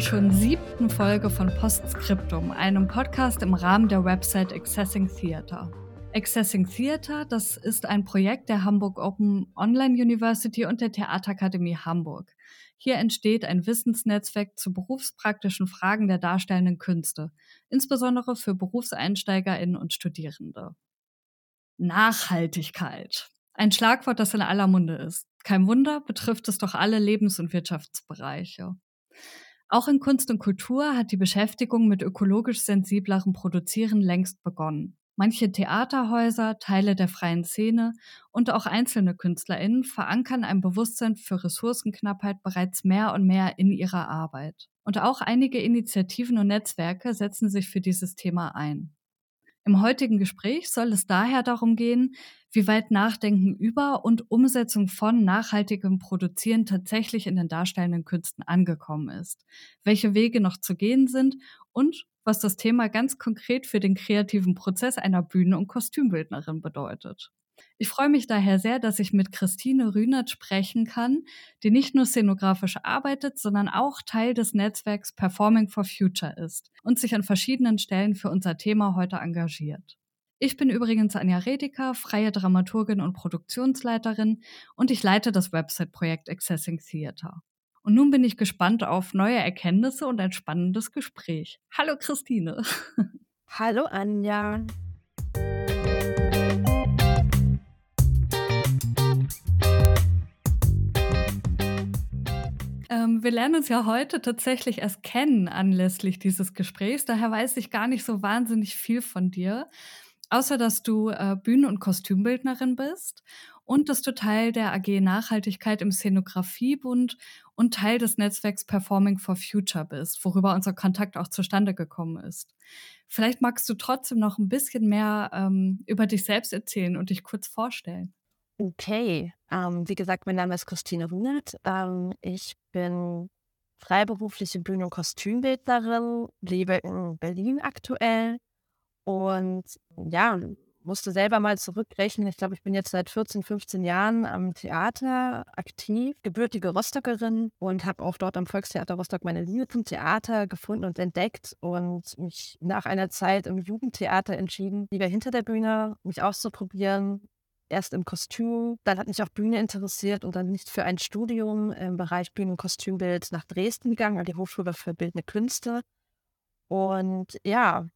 Schon siebten Folge von Postscriptum, einem Podcast im Rahmen der Website Accessing Theater. Accessing Theater, das ist ein Projekt der Hamburg Open Online University und der Theaterakademie Hamburg. Hier entsteht ein Wissensnetzwerk zu berufspraktischen Fragen der darstellenden Künste, insbesondere für Berufseinsteigerinnen und Studierende. Nachhaltigkeit. Ein Schlagwort, das in aller Munde ist. Kein Wunder, betrifft es doch alle Lebens- und Wirtschaftsbereiche. Auch in Kunst und Kultur hat die Beschäftigung mit ökologisch sensiblerem Produzieren längst begonnen. Manche Theaterhäuser, Teile der freien Szene und auch einzelne KünstlerInnen verankern ein Bewusstsein für Ressourcenknappheit bereits mehr und mehr in ihrer Arbeit. Und auch einige Initiativen und Netzwerke setzen sich für dieses Thema ein. Im heutigen Gespräch soll es daher darum gehen, wie weit Nachdenken über und Umsetzung von nachhaltigem Produzieren tatsächlich in den darstellenden Künsten angekommen ist, welche Wege noch zu gehen sind und was das Thema ganz konkret für den kreativen Prozess einer Bühne- und Kostümbildnerin bedeutet. Ich freue mich daher sehr, dass ich mit Christine Rünert sprechen kann, die nicht nur szenografisch arbeitet, sondern auch Teil des Netzwerks Performing for Future ist und sich an verschiedenen Stellen für unser Thema heute engagiert. Ich bin übrigens Anja Redeker, freie Dramaturgin und Produktionsleiterin und ich leite das Website-Projekt Accessing Theater. Und nun bin ich gespannt auf neue Erkenntnisse und ein spannendes Gespräch. Hallo Christine. Hallo Anja. Ähm, wir lernen uns ja heute tatsächlich erst kennen anlässlich dieses Gesprächs. Daher weiß ich gar nicht so wahnsinnig viel von dir. Außer dass du äh, Bühnen- und Kostümbildnerin bist und dass du Teil der AG Nachhaltigkeit im Szenografiebund und Teil des Netzwerks Performing for Future bist, worüber unser Kontakt auch zustande gekommen ist. Vielleicht magst du trotzdem noch ein bisschen mehr ähm, über dich selbst erzählen und dich kurz vorstellen. Okay, ähm, wie gesagt, mein Name ist Christine Runert. Ähm, ich bin freiberufliche Bühnen- und Kostümbildnerin, lebe in Berlin aktuell und ja, musste selber mal zurückrechnen. Ich glaube, ich bin jetzt seit 14, 15 Jahren am Theater aktiv, gebürtige Rostockerin und habe auch dort am Volkstheater Rostock meine Liebe zum Theater gefunden und entdeckt und mich nach einer Zeit im Jugendtheater entschieden, lieber hinter der Bühne mich auszuprobieren. Erst im Kostüm, dann hat mich auch Bühne interessiert und dann nicht für ein Studium im Bereich Bühnen- und Kostümbild nach Dresden gegangen, an die Hochschule für Bildende Künste. Und ja,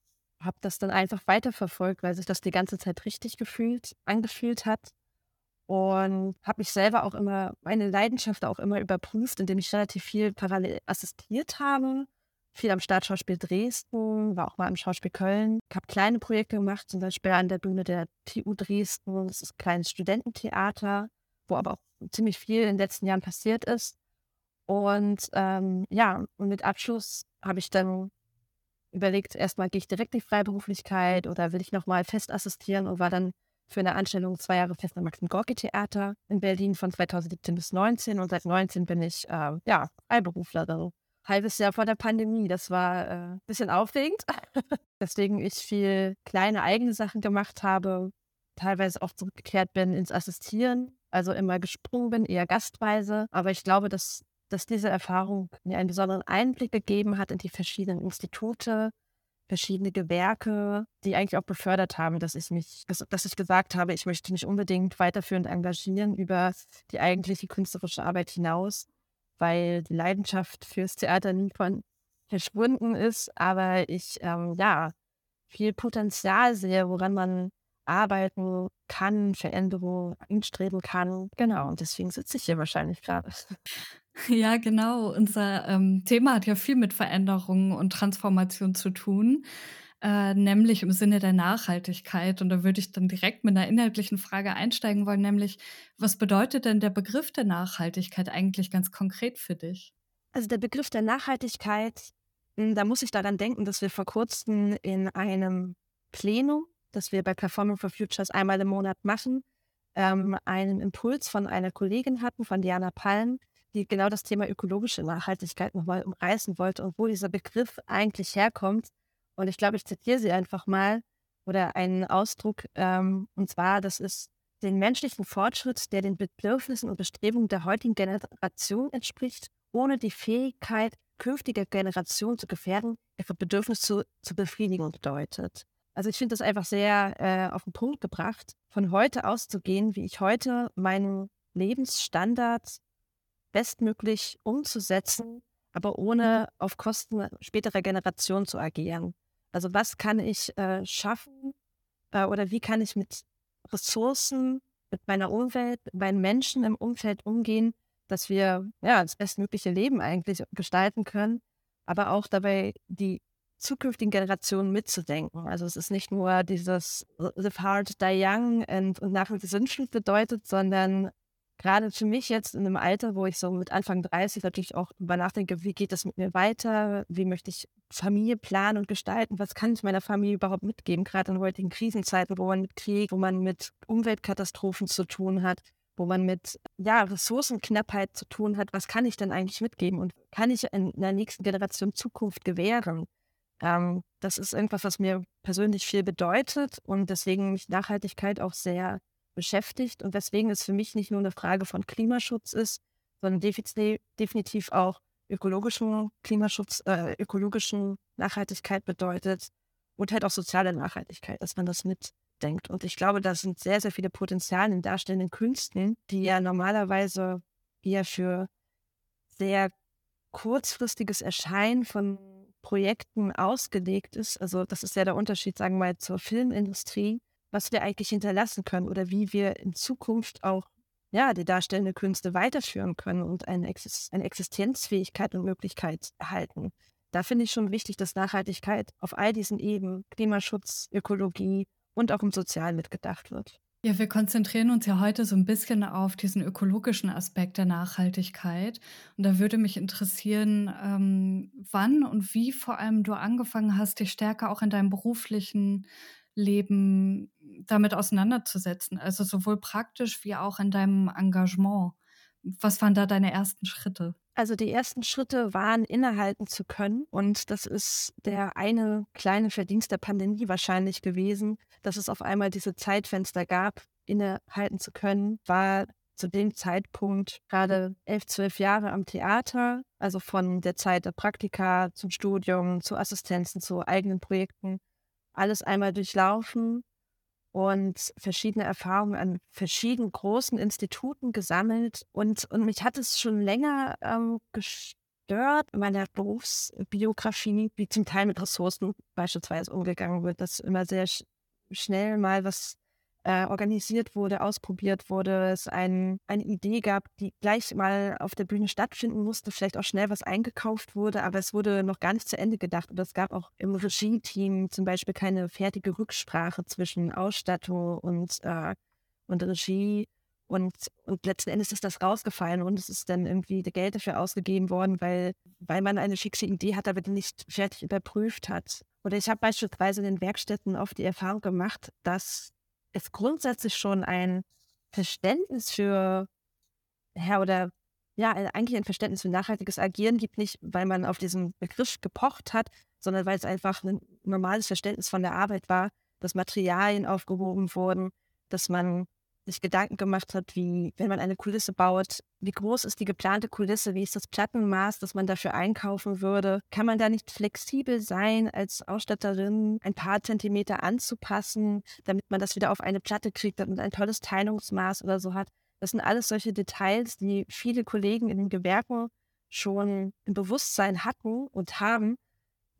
habe das dann einfach weiterverfolgt, weil sich das die ganze Zeit richtig gefühlt, angefühlt hat. Und habe mich selber auch immer, meine Leidenschaft auch immer überprüft, indem ich relativ viel parallel assistiert habe. Viel am Staatsschauspiel Dresden, war auch mal im Schauspiel Köln. Ich habe kleine Projekte gemacht, zum Beispiel an der Bühne der TU Dresden. Das ist ein kleines Studententheater, wo aber auch ziemlich viel in den letzten Jahren passiert ist. Und ähm, ja, und mit Abschluss habe ich dann überlegt, erstmal gehe ich direkt in die Freiberuflichkeit oder will ich nochmal fest assistieren und war dann für eine Anstellung zwei Jahre fest am Maxim Gorki Theater in Berlin von 2017 bis 2019 und seit 19 bin ich äh, ja Freiberuflerin. Halbes Jahr vor der Pandemie, das war ein äh, bisschen aufregend, deswegen ich viel kleine eigene Sachen gemacht habe, teilweise auch zurückgekehrt bin ins Assistieren, also immer gesprungen bin, eher gastweise, aber ich glaube, dass dass diese Erfahrung mir einen besonderen Einblick gegeben hat in die verschiedenen Institute, verschiedene Gewerke, die eigentlich auch befördert haben, dass ich mich, dass, ich gesagt habe, ich möchte mich unbedingt weiterführend engagieren über die eigentliche künstlerische Arbeit hinaus, weil die Leidenschaft fürs Theater nie von verschwunden ist, aber ich ähm, ja viel Potenzial sehe, woran man arbeiten kann, Veränderungen anstreben kann. Genau, und deswegen sitze ich hier wahrscheinlich gerade. Ja, genau. Unser ähm, Thema hat ja viel mit Veränderungen und Transformation zu tun, äh, nämlich im Sinne der Nachhaltigkeit. Und da würde ich dann direkt mit einer inhaltlichen Frage einsteigen wollen, nämlich, was bedeutet denn der Begriff der Nachhaltigkeit eigentlich ganz konkret für dich? Also der Begriff der Nachhaltigkeit, hm, da muss ich daran denken, dass wir vor kurzem in einem Plenum, das wir bei Performing for Futures einmal im Monat machen, ähm, einen Impuls von einer Kollegin hatten, von Diana Palm, die genau das Thema ökologische Nachhaltigkeit nochmal umreißen wollte und wo dieser Begriff eigentlich herkommt. Und ich glaube, ich zitiere sie einfach mal oder einen Ausdruck, ähm, und zwar, das ist den menschlichen Fortschritt, der den Bedürfnissen und Bestrebungen der heutigen Generation entspricht, ohne die Fähigkeit, künftige Generation zu gefährden, ihr Bedürfnis zu, zu befriedigen bedeutet. Also ich finde das einfach sehr äh, auf den Punkt gebracht, von heute auszugehen, wie ich heute meinen Lebensstandard bestmöglich umzusetzen, aber ohne auf Kosten späterer Generationen zu agieren. Also was kann ich äh, schaffen äh, oder wie kann ich mit Ressourcen, mit meiner Umwelt, mit meinen Menschen im Umfeld umgehen, dass wir ja das bestmögliche Leben eigentlich gestalten können, aber auch dabei die zukünftigen Generationen mitzudenken. Also es ist nicht nur dieses Live hard, die young und, und nachher gesündelt bedeutet, sondern gerade für mich jetzt in einem Alter, wo ich so mit Anfang 30 natürlich auch über nachdenke, wie geht das mit mir weiter? Wie möchte ich Familie planen und gestalten? Was kann ich meiner Familie überhaupt mitgeben? Gerade in heutigen Krisenzeiten, wo man mit Krieg, wo man mit Umweltkatastrophen zu tun hat, wo man mit ja, Ressourcenknappheit zu tun hat. Was kann ich denn eigentlich mitgeben und kann ich in der nächsten Generation Zukunft gewähren? Ähm, das ist irgendwas, was mir persönlich viel bedeutet und deswegen mich Nachhaltigkeit auch sehr beschäftigt und weswegen es für mich nicht nur eine Frage von Klimaschutz ist, sondern definitiv auch ökologischen Klimaschutz, äh, ökologischen Nachhaltigkeit bedeutet und halt auch soziale Nachhaltigkeit, dass man das mitdenkt. Und ich glaube, da sind sehr, sehr viele Potenziale in darstellenden Künsten, die ja normalerweise eher für sehr kurzfristiges Erscheinen von Projekten ausgelegt ist. Also das ist ja der Unterschied, sagen wir mal, zur Filmindustrie, was wir eigentlich hinterlassen können oder wie wir in Zukunft auch ja, die darstellende Künste weiterführen können und eine, Exist eine Existenzfähigkeit und Möglichkeit erhalten. Da finde ich schon wichtig, dass Nachhaltigkeit auf all diesen Ebenen, Klimaschutz, Ökologie und auch im Sozialen mitgedacht wird. Ja, wir konzentrieren uns ja heute so ein bisschen auf diesen ökologischen Aspekt der Nachhaltigkeit. Und da würde mich interessieren, ähm, wann und wie vor allem du angefangen hast, dich stärker auch in deinem beruflichen Leben damit auseinanderzusetzen. Also sowohl praktisch wie auch in deinem Engagement. Was waren da deine ersten Schritte? Also die ersten Schritte waren, innehalten zu können. Und das ist der eine kleine Verdienst der Pandemie wahrscheinlich gewesen, dass es auf einmal diese Zeitfenster gab, innehalten zu können, war zu dem Zeitpunkt gerade elf, zwölf Jahre am Theater, also von der Zeit der Praktika zum Studium, zu Assistenzen, zu eigenen Projekten alles einmal durchlaufen und verschiedene Erfahrungen an verschiedenen großen Instituten gesammelt. Und, und mich hat es schon länger ähm, gestört in meiner Berufsbiografie, wie zum Teil mit Ressourcen beispielsweise umgegangen wird, dass immer sehr sch schnell mal was äh, organisiert wurde, ausprobiert wurde, es ein, eine Idee gab, die gleich mal auf der Bühne stattfinden musste, vielleicht auch schnell was eingekauft wurde, aber es wurde noch gar nicht zu Ende gedacht. Und es gab auch im Regie-Team zum Beispiel keine fertige Rücksprache zwischen Ausstattung und, äh, und Regie. Und, und letzten Endes ist das rausgefallen und es ist dann irgendwie Geld dafür ausgegeben worden, weil, weil man eine fixe Idee hat, aber die nicht fertig überprüft hat. Oder ich habe beispielsweise in den Werkstätten oft die Erfahrung gemacht, dass es grundsätzlich schon ein Verständnis für, ja, oder ja, eigentlich ein Verständnis für nachhaltiges Agieren gibt, nicht weil man auf diesen Begriff gepocht hat, sondern weil es einfach ein normales Verständnis von der Arbeit war, dass Materialien aufgehoben wurden, dass man sich Gedanken gemacht hat, wie, wenn man eine Kulisse baut, wie groß ist die geplante Kulisse, wie ist das Plattenmaß, das man dafür einkaufen würde? Kann man da nicht flexibel sein, als Ausstatterin ein paar Zentimeter anzupassen, damit man das wieder auf eine Platte kriegt und ein tolles Teilungsmaß oder so hat? Das sind alles solche Details, die viele Kollegen in den Gewerken schon im Bewusstsein hatten und haben,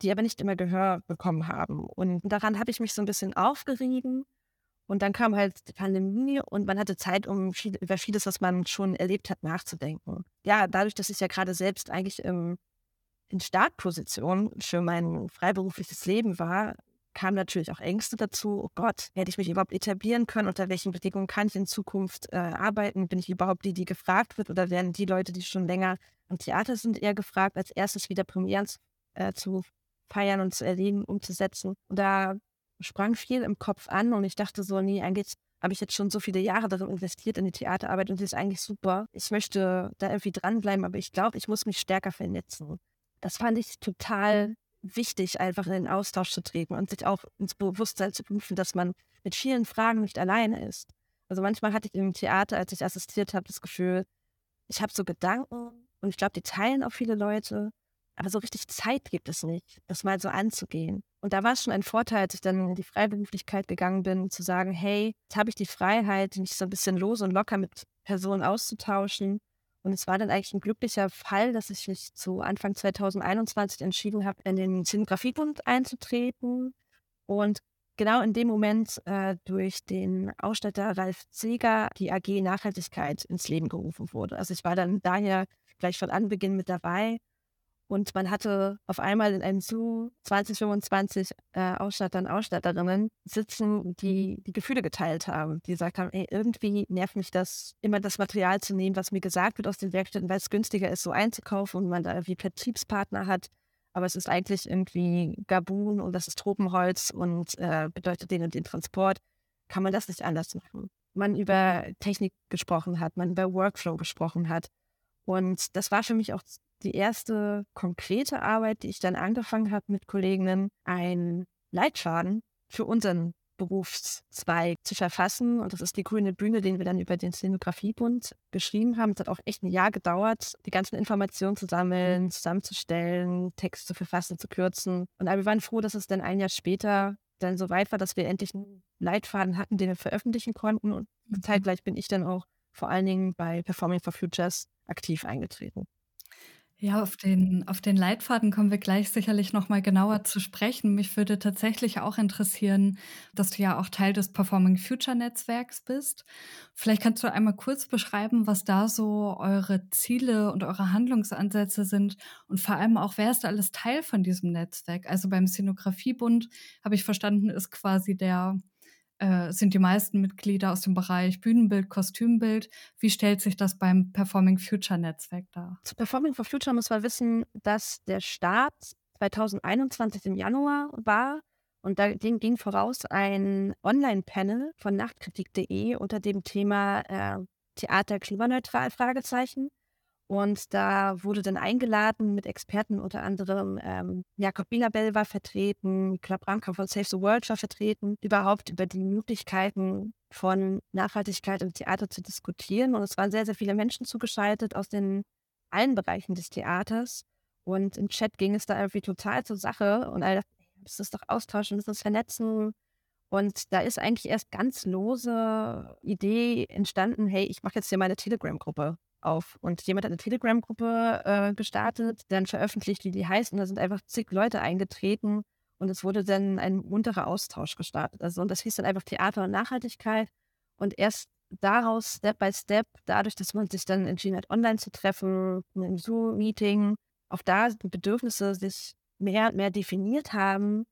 die aber nicht immer Gehör bekommen haben. Und daran habe ich mich so ein bisschen aufgerieben und dann kam halt die Pandemie und man hatte Zeit, um viel, über vieles, was man schon erlebt hat, nachzudenken. Ja, dadurch, dass ich ja gerade selbst eigentlich im, in Startposition für mein freiberufliches Leben war, kamen natürlich auch Ängste dazu. Oh Gott, werde ich mich überhaupt etablieren können? Unter welchen Bedingungen kann ich in Zukunft äh, arbeiten? Bin ich überhaupt die, die gefragt wird? Oder werden die Leute, die schon länger am Theater sind, eher gefragt, als erstes wieder Premieren äh, zu feiern und zu erleben, umzusetzen? Und da sprang viel im Kopf an und ich dachte so, nee, eigentlich habe ich jetzt schon so viele Jahre darin investiert in die Theaterarbeit und die ist eigentlich super. Ich möchte da irgendwie dranbleiben, aber ich glaube, ich muss mich stärker vernetzen. Das fand ich total wichtig, einfach in den Austausch zu treten und sich auch ins Bewusstsein zu prüfen, dass man mit vielen Fragen nicht alleine ist. Also manchmal hatte ich im Theater, als ich assistiert habe, das Gefühl, ich habe so Gedanken und ich glaube, die teilen auch viele Leute. Aber so richtig Zeit gibt es nicht, das mal so anzugehen. Und da war es schon ein Vorteil, als ich dann in die Freiberuflichkeit gegangen bin, zu sagen, hey, jetzt habe ich die Freiheit, mich so ein bisschen los und locker mit Personen auszutauschen. Und es war dann eigentlich ein glücklicher Fall, dass ich mich zu Anfang 2021 entschieden habe, in den Szenografiebund einzutreten. Und genau in dem Moment äh, durch den Ausstatter Ralf Zeger die AG Nachhaltigkeit ins Leben gerufen wurde. Also ich war dann daher gleich von Anbeginn mit dabei und man hatte auf einmal in einem Zoo 20, 25 äh, Ausstattern, Ausstatterinnen sitzen, die die Gefühle geteilt haben, die gesagt haben, ey, irgendwie nervt mich das, immer das Material zu nehmen, was mir gesagt wird aus den Werkstätten, weil es günstiger ist, so einzukaufen und man da irgendwie Vertriebspartner hat. Aber es ist eigentlich irgendwie Gabun und das ist Tropenholz und äh, bedeutet den und den Transport. Kann man das nicht anders machen? Man über Technik gesprochen hat, man über Workflow gesprochen hat. Und das war für mich auch die erste konkrete Arbeit, die ich dann angefangen habe mit Kolleginnen, ein Leitfaden für unseren Berufszweig zu verfassen. Und das ist die grüne Bühne, den wir dann über den Szenografiebund geschrieben haben. Es hat auch echt ein Jahr gedauert, die ganzen Informationen zu sammeln, zusammenzustellen, Text zu verfassen, zu kürzen. Und wir waren froh, dass es dann ein Jahr später dann so weit war, dass wir endlich einen Leitfaden hatten, den wir veröffentlichen konnten. Und mhm. zeitgleich bin ich dann auch vor allen Dingen bei Performing for Futures aktiv eingetreten. Ja, auf den auf den Leitfaden kommen wir gleich sicherlich noch mal genauer zu sprechen. Mich würde tatsächlich auch interessieren, dass du ja auch Teil des Performing Future Netzwerks bist. Vielleicht kannst du einmal kurz beschreiben, was da so eure Ziele und eure Handlungsansätze sind und vor allem auch, wer ist alles Teil von diesem Netzwerk? Also beim Szenografiebund habe ich verstanden, ist quasi der äh, sind die meisten Mitglieder aus dem Bereich Bühnenbild, Kostümbild. Wie stellt sich das beim Performing Future Netzwerk dar? Zu Performing for Future muss man wissen, dass der Start 2021 im Januar war. Und da ging voraus ein Online-Panel von Nachtkritik.de unter dem Thema äh, Theater klimaneutral? Fragezeichen. Und da wurde dann eingeladen mit Experten, unter anderem ähm, Jakob Bilabel war vertreten, Klapp Ramka von Save the World war vertreten, überhaupt über die Möglichkeiten von Nachhaltigkeit im Theater zu diskutieren. Und es waren sehr, sehr viele Menschen zugeschaltet aus den allen Bereichen des Theaters. Und im Chat ging es da irgendwie total zur Sache. Und alle dachten, müssen das doch austauschen, müssen das vernetzen. Und da ist eigentlich erst ganz lose Idee entstanden, hey, ich mache jetzt hier meine Telegram-Gruppe auf. Und jemand hat eine Telegram-Gruppe äh, gestartet, dann veröffentlicht, wie die heißt, und da sind einfach zig Leute eingetreten und es wurde dann ein munterer Austausch gestartet. Also, und das hieß dann einfach Theater und Nachhaltigkeit. Und erst daraus, Step by Step, dadurch, dass man sich dann entschieden hat, online zu treffen, in einem Zoom-Meeting, auf da die Bedürfnisse sich mehr und mehr definiert haben,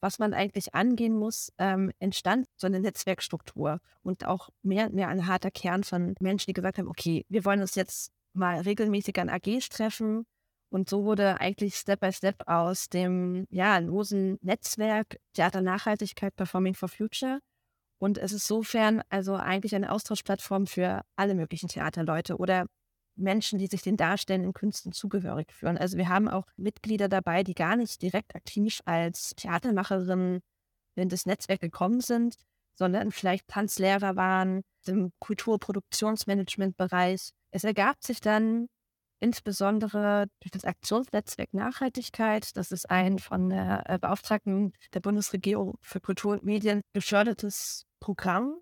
was man eigentlich angehen muss, ähm, entstand so eine Netzwerkstruktur und auch mehr und mehr ein harter Kern von Menschen, die gesagt haben, okay, wir wollen uns jetzt mal regelmäßig an AGs treffen. Und so wurde eigentlich Step by Step aus dem ja, losen Netzwerk Theater Nachhaltigkeit Performing for Future. Und es ist sofern also eigentlich eine Austauschplattform für alle möglichen Theaterleute oder Menschen, die sich den darstellenden Künsten zugehörig fühlen. Also wir haben auch Mitglieder dabei, die gar nicht direkt aktiv als Theatermacherin in das Netzwerk gekommen sind, sondern vielleicht Tanzlehrer waren im Kulturproduktionsmanagement-Bereich. Es ergab sich dann insbesondere durch das Aktionsnetzwerk Nachhaltigkeit. Das ist ein von der äh, Beauftragten der Bundesregierung für Kultur und Medien gefördertes Programm,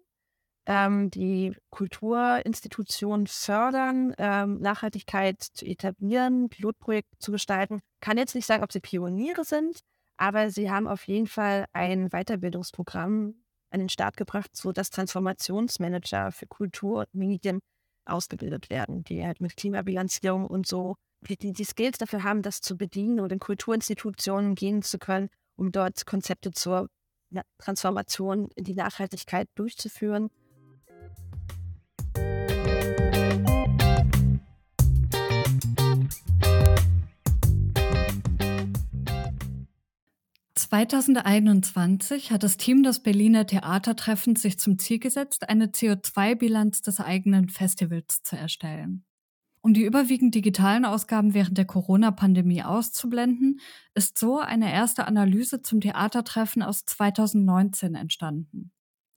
ähm, die Kulturinstitutionen fördern, ähm, Nachhaltigkeit zu etablieren, Pilotprojekte zu gestalten. Kann jetzt nicht sagen, ob sie Pioniere sind, aber sie haben auf jeden Fall ein Weiterbildungsprogramm an den Start gebracht, sodass Transformationsmanager für Kultur und Medien ausgebildet werden, die halt mit Klimabilanzierung und so die, die Skills dafür haben, das zu bedienen und in Kulturinstitutionen gehen zu können, um dort Konzepte zur Transformation in die Nachhaltigkeit durchzuführen. 2021 hat das Team des Berliner Theatertreffens sich zum Ziel gesetzt, eine CO2-Bilanz des eigenen Festivals zu erstellen. Um die überwiegend digitalen Ausgaben während der Corona-Pandemie auszublenden, ist so eine erste Analyse zum Theatertreffen aus 2019 entstanden.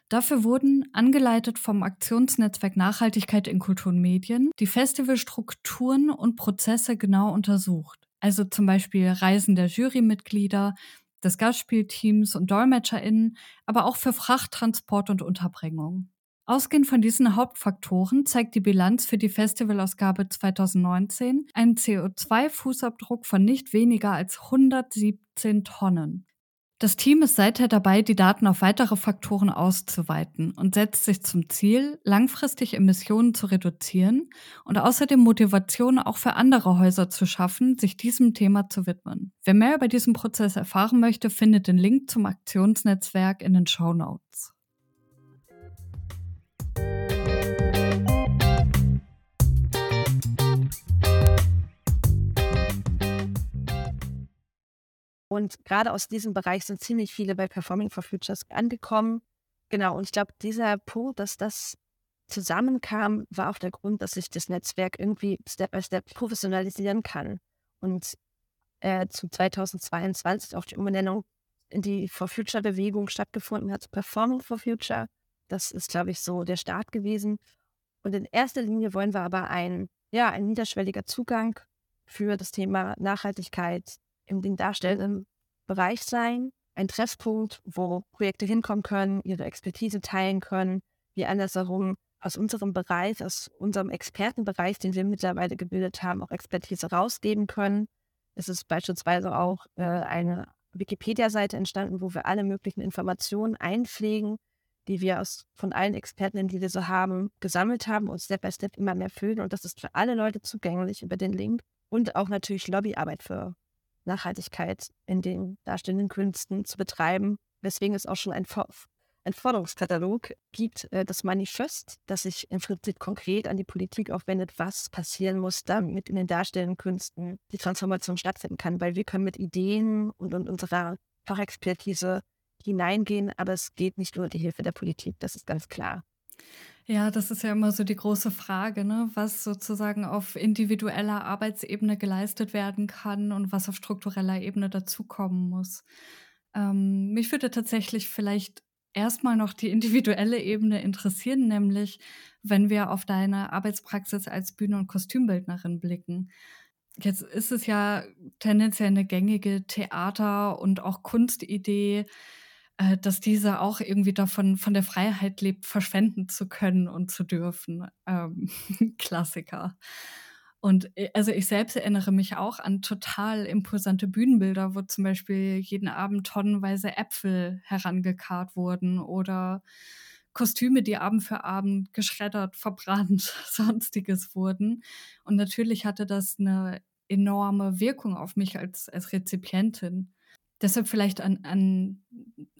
Dafür wurden, angeleitet vom Aktionsnetzwerk Nachhaltigkeit in Kultur und Medien, die Festivalstrukturen und Prozesse genau untersucht. also zum Beispiel Reisen der Jurymitglieder, des Gastspielteams und DolmetscherInnen, aber auch für Frachttransport und Unterbringung. Ausgehend von diesen Hauptfaktoren zeigt die Bilanz für die Festivalausgabe 2019 einen CO2-Fußabdruck von nicht weniger als 117 Tonnen. Das Team ist seither dabei, die Daten auf weitere Faktoren auszuweiten und setzt sich zum Ziel, langfristig Emissionen zu reduzieren und außerdem Motivation auch für andere Häuser zu schaffen, sich diesem Thema zu widmen. Wer mehr über diesen Prozess erfahren möchte, findet den Link zum Aktionsnetzwerk in den Show Notes. Und gerade aus diesem Bereich sind ziemlich viele bei Performing for Futures angekommen. Genau, und ich glaube, dieser Punkt, dass das zusammenkam, war auch der Grund, dass sich das Netzwerk irgendwie Step by Step professionalisieren kann. Und äh, zu 2022 auch die Umbenennung in die For Future Bewegung stattgefunden hat, Performing for Future. Das ist, glaube ich, so der Start gewesen. Und in erster Linie wollen wir aber ein, ja, ein niederschwelliger Zugang für das Thema Nachhaltigkeit in den darstellenden Bereich sein. Ein Treffpunkt, wo Projekte hinkommen können, ihre Expertise teilen können, wie andersherum aus unserem Bereich, aus unserem Expertenbereich, den wir mittlerweile gebildet haben, auch Expertise rausgeben können. Es ist beispielsweise auch äh, eine Wikipedia-Seite entstanden, wo wir alle möglichen Informationen einpflegen, die wir aus, von allen Experten, die wir so haben, gesammelt haben und Step by Step immer mehr füllen. Und das ist für alle Leute zugänglich über den Link. Und auch natürlich Lobbyarbeit für Nachhaltigkeit in den darstellenden Künsten zu betreiben, weswegen es auch schon ein, ein Forderungskatalog gibt, äh, das Manifest, das sich im Prinzip konkret an die Politik aufwendet, was passieren muss, damit in den darstellenden Künsten die Transformation stattfinden kann, weil wir können mit Ideen und, und unserer Fachexpertise hineingehen, aber es geht nicht nur die Hilfe der Politik, das ist ganz klar. Ja, das ist ja immer so die große Frage, ne? was sozusagen auf individueller Arbeitsebene geleistet werden kann und was auf struktureller Ebene dazukommen muss. Ähm, mich würde tatsächlich vielleicht erstmal noch die individuelle Ebene interessieren, nämlich wenn wir auf deine Arbeitspraxis als Bühne- und Kostümbildnerin blicken. Jetzt ist es ja tendenziell eine gängige Theater- und auch Kunstidee, äh, dass diese auch irgendwie davon von der Freiheit lebt, verschwenden zu können und zu dürfen. Ähm, Klassiker. Und äh, also ich selbst erinnere mich auch an total imposante Bühnenbilder, wo zum Beispiel jeden Abend tonnenweise Äpfel herangekarrt wurden oder Kostüme, die Abend für Abend geschreddert, verbrannt, sonstiges wurden. Und natürlich hatte das eine enorme Wirkung auf mich als, als Rezipientin. Deshalb vielleicht an, an,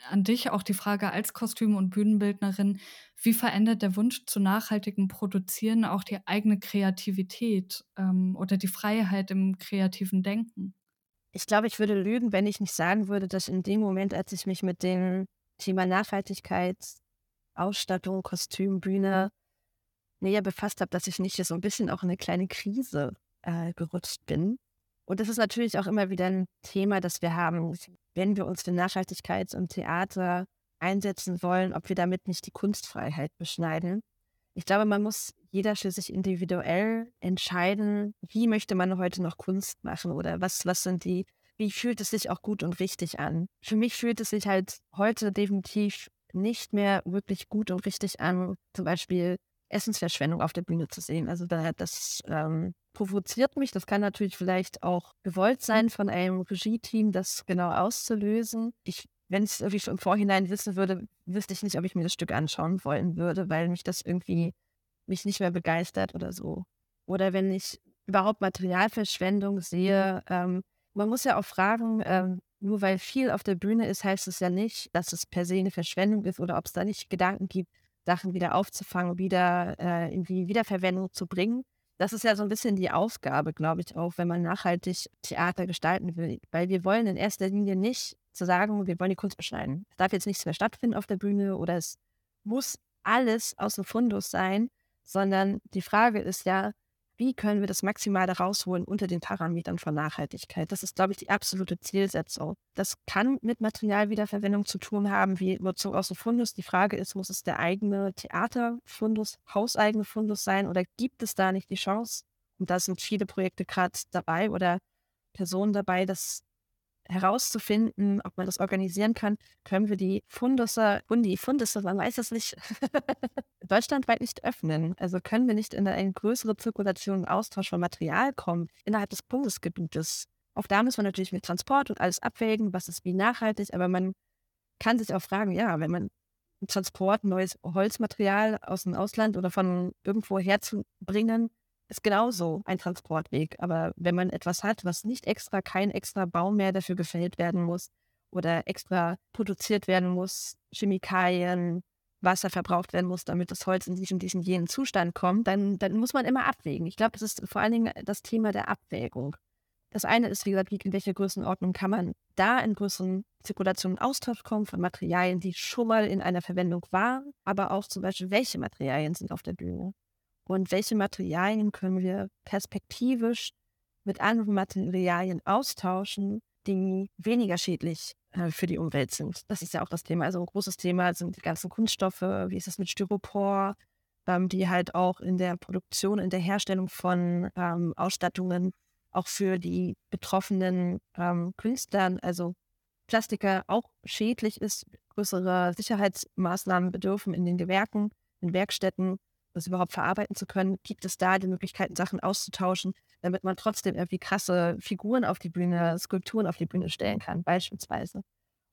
an dich auch die Frage als Kostüm- und Bühnenbildnerin, wie verändert der Wunsch zu nachhaltigem Produzieren auch die eigene Kreativität ähm, oder die Freiheit im kreativen Denken? Ich glaube, ich würde lügen, wenn ich nicht sagen würde, dass in dem Moment, als ich mich mit dem Thema Nachhaltigkeit, Ausstattung, Kostüm, Bühne näher befasst habe, dass ich nicht so ein bisschen auch in eine kleine Krise äh, gerutscht bin. Und das ist natürlich auch immer wieder ein Thema, das wir haben, wenn wir uns für Nachhaltigkeit im Theater einsetzen wollen, ob wir damit nicht die Kunstfreiheit beschneiden. Ich glaube, man muss jeder für sich individuell entscheiden, wie möchte man heute noch Kunst machen oder was, was sind die, wie fühlt es sich auch gut und richtig an. Für mich fühlt es sich halt heute definitiv nicht mehr wirklich gut und richtig an, zum Beispiel Essensverschwendung auf der Bühne zu sehen. Also das ähm, provoziert mich. Das kann natürlich vielleicht auch gewollt sein von einem Regie-Team, das genau auszulösen. Ich, wenn ich es irgendwie schon im Vorhinein wissen würde, wüsste ich nicht, ob ich mir das Stück anschauen wollen würde, weil mich das irgendwie mich nicht mehr begeistert oder so. Oder wenn ich überhaupt Materialverschwendung sehe, mhm. ähm, man muss ja auch fragen, ähm, nur weil viel auf der Bühne ist, heißt es ja nicht, dass es per se eine Verschwendung ist oder ob es da nicht Gedanken gibt, Sachen wieder aufzufangen, wieder äh, in die Wiederverwendung zu bringen. Das ist ja so ein bisschen die Aufgabe, glaube ich, auch, wenn man nachhaltig Theater gestalten will. Weil wir wollen in erster Linie nicht zu sagen, wir wollen die Kunst beschneiden. Es darf jetzt nichts mehr stattfinden auf der Bühne oder es muss alles aus dem Fundus sein, sondern die Frage ist ja, wie können wir das Maximale rausholen unter den Parametern von Nachhaltigkeit? Das ist, glaube ich, die absolute Zielsetzung. Das kann mit Materialwiederverwendung zu tun haben, wie Nutzung aus dem Fundus. Die Frage ist, muss es der eigene Theaterfundus, hauseigene Fundus sein oder gibt es da nicht die Chance? Und da sind viele Projekte gerade dabei oder Personen dabei, das herauszufinden, ob man das organisieren kann, können wir die Fundusse, Fundi, Fundusse, man weiß es nicht, deutschlandweit nicht öffnen. Also können wir nicht in eine größere Zirkulation und Austausch von Material kommen innerhalb des Bundesgebietes. Auch da muss man natürlich mit Transport und alles abwägen, was ist wie nachhaltig, aber man kann sich auch fragen, ja, wenn man Transport neues Holzmaterial aus dem Ausland oder von irgendwo herzubringen, ist genauso ein Transportweg. Aber wenn man etwas hat, was nicht extra, kein extra Baum mehr dafür gefällt werden muss oder extra produziert werden muss, Chemikalien, Wasser verbraucht werden muss, damit das Holz in diesen, diesen jenen Zustand kommt, dann, dann muss man immer abwägen. Ich glaube, das ist vor allen Dingen das Thema der Abwägung. Das eine ist, wie gesagt, wie, in welcher Größenordnung kann man da in größeren Zirkulationen Austausch kommen von Materialien, die schon mal in einer Verwendung waren, aber auch zum Beispiel, welche Materialien sind auf der Bühne und welche Materialien können wir perspektivisch mit anderen Materialien austauschen, die weniger schädlich äh, für die Umwelt sind. Das ist ja auch das Thema. Also ein großes Thema sind die ganzen Kunststoffe, wie ist das mit Styropor, ähm, die halt auch in der Produktion, in der Herstellung von ähm, Ausstattungen auch für die betroffenen ähm, Künstlern, also Plastiker, auch schädlich ist, größere Sicherheitsmaßnahmen bedürfen in den Gewerken, in Werkstätten, das überhaupt verarbeiten zu können. Gibt es da die Möglichkeiten, Sachen auszutauschen, damit man trotzdem irgendwie krasse Figuren auf die Bühne, Skulpturen auf die Bühne stellen kann, beispielsweise.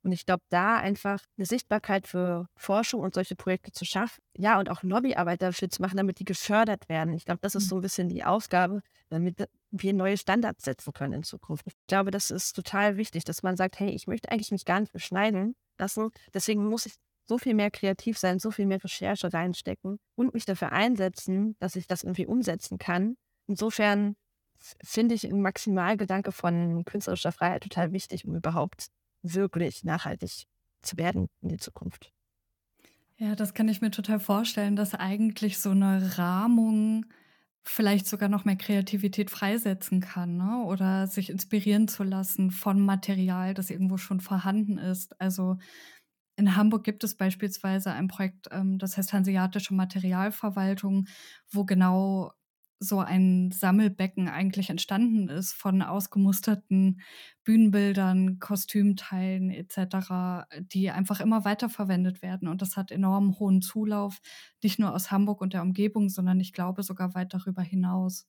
Und ich glaube, da einfach eine Sichtbarkeit für Forschung und solche Projekte zu schaffen, ja, und auch Lobbyarbeit dafür zu machen, damit die gefördert werden. Ich glaube, das ist mhm. so ein bisschen die Aufgabe, damit wir neue Standards setzen können in Zukunft. Ich glaube, das ist total wichtig, dass man sagt, hey, ich möchte eigentlich mich gar nicht beschneiden lassen. Deswegen muss ich so viel mehr kreativ sein, so viel mehr Recherche reinstecken und mich dafür einsetzen, dass ich das irgendwie umsetzen kann. Insofern finde ich ein Maximalgedanke von künstlerischer Freiheit total wichtig, um überhaupt wirklich nachhaltig zu werden in die Zukunft. Ja, das kann ich mir total vorstellen, dass eigentlich so eine Rahmung vielleicht sogar noch mehr Kreativität freisetzen kann ne? oder sich inspirieren zu lassen von Material, das irgendwo schon vorhanden ist. Also in Hamburg gibt es beispielsweise ein Projekt, ähm, das heißt Hanseatische Materialverwaltung, wo genau so ein Sammelbecken eigentlich entstanden ist von ausgemusterten Bühnenbildern, Kostümteilen etc., die einfach immer weiterverwendet werden. Und das hat enorm hohen Zulauf, nicht nur aus Hamburg und der Umgebung, sondern ich glaube sogar weit darüber hinaus.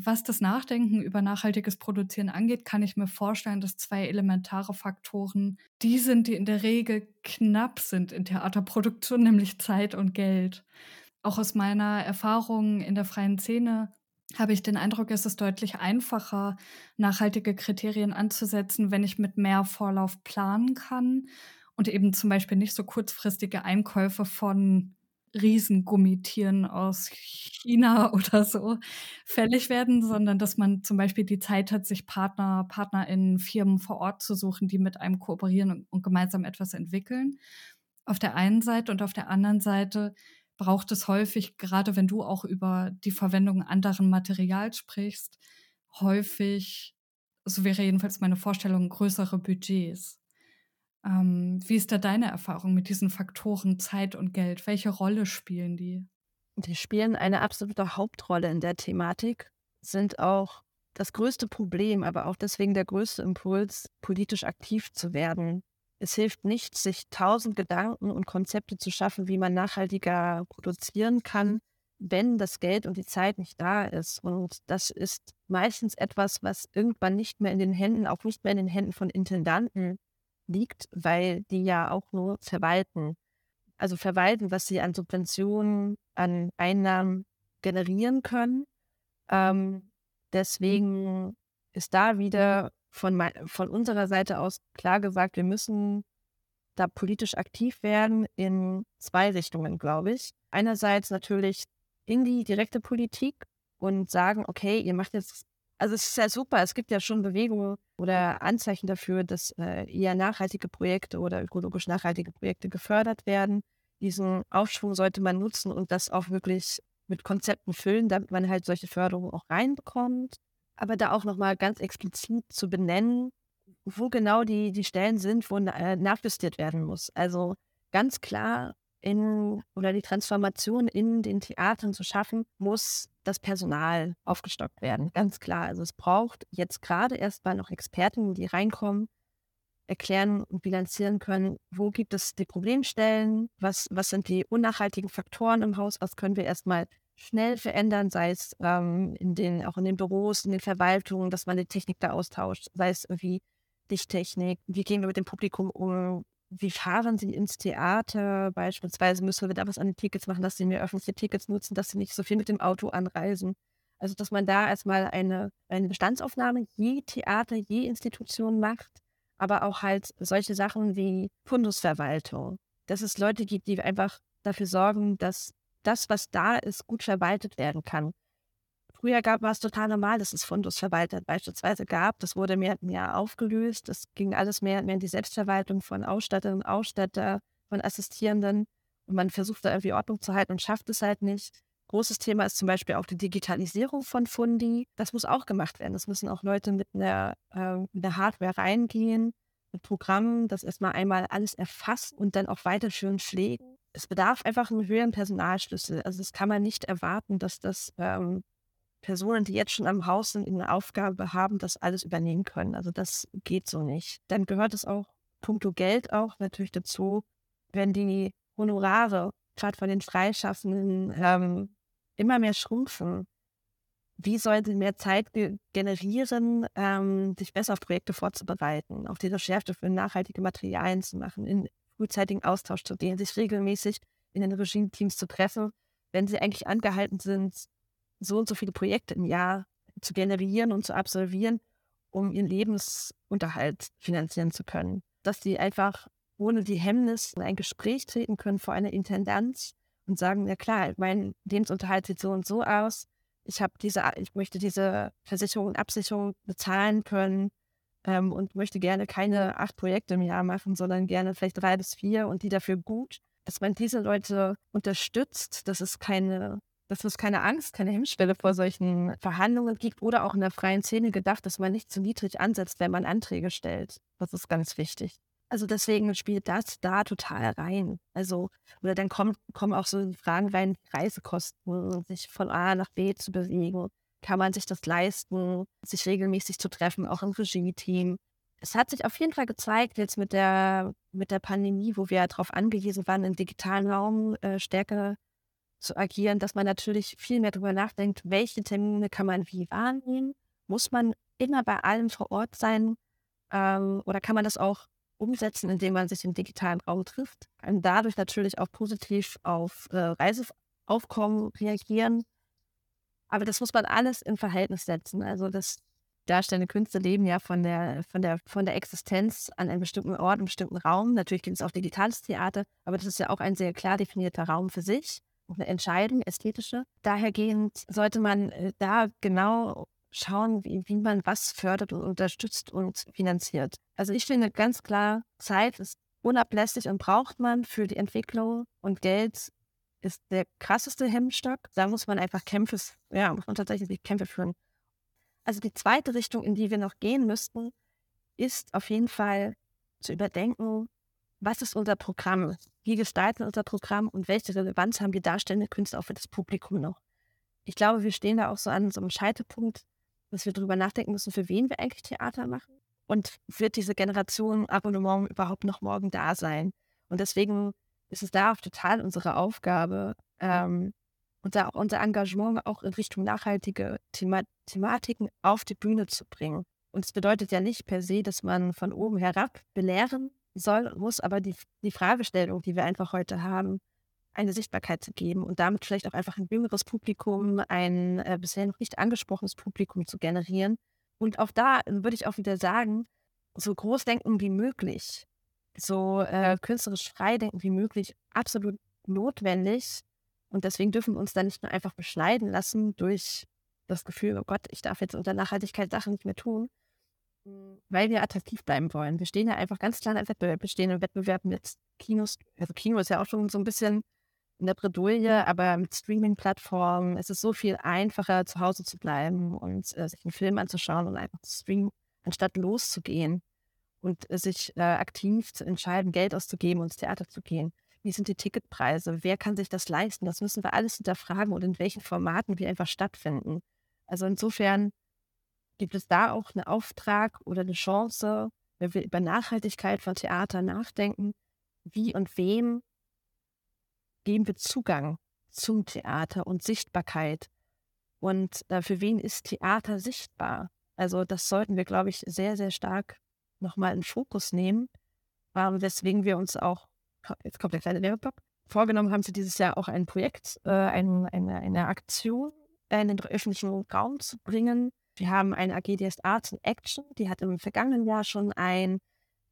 Was das Nachdenken über nachhaltiges Produzieren angeht, kann ich mir vorstellen, dass zwei elementare Faktoren die sind, die in der Regel knapp sind in Theaterproduktion, nämlich Zeit und Geld. Auch aus meiner Erfahrung in der freien Szene habe ich den Eindruck, es ist deutlich einfacher, nachhaltige Kriterien anzusetzen, wenn ich mit mehr Vorlauf planen kann und eben zum Beispiel nicht so kurzfristige Einkäufe von Riesengummitieren aus China oder so fällig werden, sondern dass man zum Beispiel die Zeit hat, sich Partner, PartnerInnen, Firmen vor Ort zu suchen, die mit einem kooperieren und, und gemeinsam etwas entwickeln. Auf der einen Seite und auf der anderen Seite braucht es häufig, gerade wenn du auch über die Verwendung anderen Materials sprichst, häufig, so wäre jedenfalls meine Vorstellung, größere Budgets. Ähm, wie ist da deine Erfahrung mit diesen Faktoren Zeit und Geld? Welche Rolle spielen die? Die spielen eine absolute Hauptrolle in der Thematik, sind auch das größte Problem, aber auch deswegen der größte Impuls, politisch aktiv zu werden. Es hilft nicht, sich tausend Gedanken und Konzepte zu schaffen, wie man nachhaltiger produzieren kann, wenn das Geld und die Zeit nicht da ist. Und das ist meistens etwas, was irgendwann nicht mehr in den Händen, auch nicht mehr in den Händen von Intendanten liegt, weil die ja auch nur verwalten. Also verwalten, was sie an Subventionen, an Einnahmen generieren können. Ähm, deswegen ist da wieder von, von unserer Seite aus klar gesagt, wir müssen da politisch aktiv werden in zwei Richtungen, glaube ich. Einerseits natürlich in die direkte Politik und sagen, okay, ihr macht jetzt, also es ist ja super, es gibt ja schon Bewegungen oder Anzeichen dafür, dass äh, eher nachhaltige Projekte oder ökologisch nachhaltige Projekte gefördert werden. Diesen Aufschwung sollte man nutzen und das auch wirklich mit Konzepten füllen, damit man halt solche Förderungen auch reinbekommt aber da auch nochmal ganz explizit zu benennen, wo genau die, die Stellen sind, wo äh, nachjustiert werden muss. Also ganz klar in oder die Transformation in den Theatern zu schaffen, muss das Personal aufgestockt werden. Ganz klar. Also es braucht jetzt gerade erstmal noch Experten, die reinkommen, erklären und bilanzieren können, wo gibt es die Problemstellen, was, was sind die unnachhaltigen Faktoren im Haus, was können wir erstmal schnell verändern, sei es ähm, in den, auch in den Büros, in den Verwaltungen, dass man die Technik da austauscht, sei es irgendwie Dichttechnik, wie gehen wir mit dem Publikum um, wie fahren sie ins Theater beispielsweise, müssen wir da was an den Tickets machen, dass sie mehr öffentliche Tickets nutzen, dass sie nicht so viel mit dem Auto anreisen. Also dass man da erstmal eine, eine Bestandsaufnahme je Theater, je Institution macht, aber auch halt solche Sachen wie Fundusverwaltung, dass es Leute gibt, die einfach dafür sorgen, dass das, was da ist, gut verwaltet werden kann. Früher gab, war es total normal, dass es Fundusverwalter beispielsweise gab. Das wurde mehr und mehr aufgelöst. Das ging alles mehr und mehr in die Selbstverwaltung von Ausstatterinnen und Ausstatter, von Assistierenden. Und man versucht da irgendwie Ordnung zu halten und schafft es halt nicht. Großes Thema ist zum Beispiel auch die Digitalisierung von Fundi. Das muss auch gemacht werden. Das müssen auch Leute mit einer, äh, mit einer Hardware reingehen, mit Programmen, das erstmal einmal alles erfasst und dann auch weiterführend pflegen. Es bedarf einfach einen höheren Personalschlüssel. Also das kann man nicht erwarten, dass das ähm, Personen, die jetzt schon am Haus sind, eine Aufgabe haben, das alles übernehmen können. Also das geht so nicht. Dann gehört es auch, puncto Geld auch natürlich dazu, wenn die Honorare, gerade von den Freischaffenden, ähm, immer mehr schrumpfen. Wie sollen sie mehr Zeit ge generieren, ähm, sich besser auf Projekte vorzubereiten, auf die Recherche für nachhaltige Materialien zu machen, in frühzeitigen Austausch zu gehen, sich regelmäßig in den Regime-Teams zu treffen, wenn sie eigentlich angehalten sind, so und so viele Projekte im Jahr zu generieren und zu absolvieren, um ihren Lebensunterhalt finanzieren zu können. Dass sie einfach ohne die Hemmnis in ein Gespräch treten können vor einer Intendanz und sagen, ja klar, mein Lebensunterhalt sieht so und so aus. Ich habe diese, ich möchte diese Versicherung und Absicherung bezahlen können ähm, und möchte gerne keine acht Projekte im Jahr machen, sondern gerne vielleicht drei bis vier und die dafür gut. Dass man diese Leute unterstützt, dass es keine dass es keine Angst, keine Hemmschwelle vor solchen Verhandlungen gibt oder auch in der freien Szene gedacht, dass man nicht zu niedrig ansetzt, wenn man Anträge stellt. Das ist ganz wichtig. Also deswegen spielt das da total rein. Also, oder dann kommt, kommen auch so Fragen rein, Reisekosten, sich von A nach B zu bewegen. Kann man sich das leisten, sich regelmäßig zu treffen, auch im Regie-Team? Es hat sich auf jeden Fall gezeigt, jetzt mit der, mit der Pandemie, wo wir darauf angewiesen waren, im digitalen Raum äh, stärker zu agieren, dass man natürlich viel mehr darüber nachdenkt, welche Termine kann man wie wahrnehmen. Muss man immer bei allem vor Ort sein ähm, oder kann man das auch umsetzen, indem man sich im digitalen Raum trifft und dadurch natürlich auch positiv auf äh, Reiseaufkommen reagieren. Aber das muss man alles in Verhältnis setzen. Also das darstellende Künste leben ja von der, von der, von der Existenz an einem bestimmten Ort, einem bestimmten Raum. Natürlich gibt es auch digitales Theater, aber das ist ja auch ein sehr klar definierter Raum für sich eine Entscheidung, ästhetische. Dahergehend sollte man äh, da genau schauen, wie, wie man was fördert und unterstützt und finanziert. Also ich finde ganz klar, Zeit ist unablässig und braucht man für die Entwicklung und Geld ist der krasseste Hemmstock. Da muss man einfach Kämpfe, ja, muss man tatsächlich Kämpfe führen. Also die zweite Richtung, in die wir noch gehen müssten, ist auf jeden Fall zu überdenken, was ist unser Programm? Wie gestalten wir unser Programm und welche Relevanz haben die darstellende Künste auch für das Publikum noch? Ich glaube, wir stehen da auch so an so einem Scheitepunkt, dass wir darüber nachdenken müssen, für wen wir eigentlich Theater machen und wird diese Generation Abonnement überhaupt noch morgen da sein? Und deswegen ist es da auch total unsere Aufgabe, ähm, und da auch unser Engagement auch in Richtung nachhaltige Thema Thematiken auf die Bühne zu bringen. Und es bedeutet ja nicht per se, dass man von oben herab belehren soll und muss aber die, die Fragestellung, die wir einfach heute haben, eine Sichtbarkeit zu geben und damit vielleicht auch einfach ein jüngeres Publikum, ein äh, bisher noch nicht angesprochenes Publikum zu generieren. Und auch da würde ich auch wieder sagen, so groß denken wie möglich, so äh, künstlerisch frei denken wie möglich, absolut notwendig. Und deswegen dürfen wir uns da nicht nur einfach beschneiden lassen durch das Gefühl, oh Gott, ich darf jetzt unter Nachhaltigkeit Sachen nicht mehr tun, weil wir attraktiv bleiben wollen. Wir stehen ja einfach ganz klar im Wettbewerb. Wir stehen im Wettbewerb mit Kinos. Also Kino ist ja auch schon so ein bisschen in der Bredouille, aber mit Streaming-Plattformen ist es so viel einfacher, zu Hause zu bleiben und äh, sich einen Film anzuschauen und einfach zu streamen, anstatt loszugehen und äh, sich äh, aktiv zu entscheiden, Geld auszugeben und ins Theater zu gehen. wie sind die Ticketpreise, wer kann sich das leisten, das müssen wir alles hinterfragen und in welchen Formaten wir einfach stattfinden. Also insofern gibt es da auch einen Auftrag oder eine Chance, wenn wir über Nachhaltigkeit von Theater nachdenken, wie und wem geben wir Zugang zum Theater und Sichtbarkeit und äh, für wen ist Theater sichtbar? Also das sollten wir, glaube ich, sehr, sehr stark nochmal in Fokus nehmen, ähm, weswegen wir uns auch, jetzt kommt der kleine Werbeblock, vorgenommen haben, für dieses Jahr auch ein Projekt, äh, ein, eine, eine Aktion in den öffentlichen Raum zu bringen. Wir haben eine AG, die heißt Arts in Action, die hat im vergangenen Jahr schon ein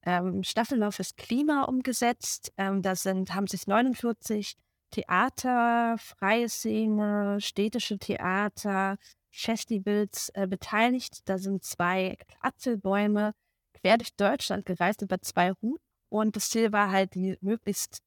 ähm, Staffellauf fürs Klima umgesetzt. Ähm, da sind, haben sich 49 Theater, freie Szene, städtische Theater, Festivals äh, beteiligt. Da sind zwei Apfelbäume quer durch Deutschland gereist über zwei Routen. Und das Ziel war halt, die möglichst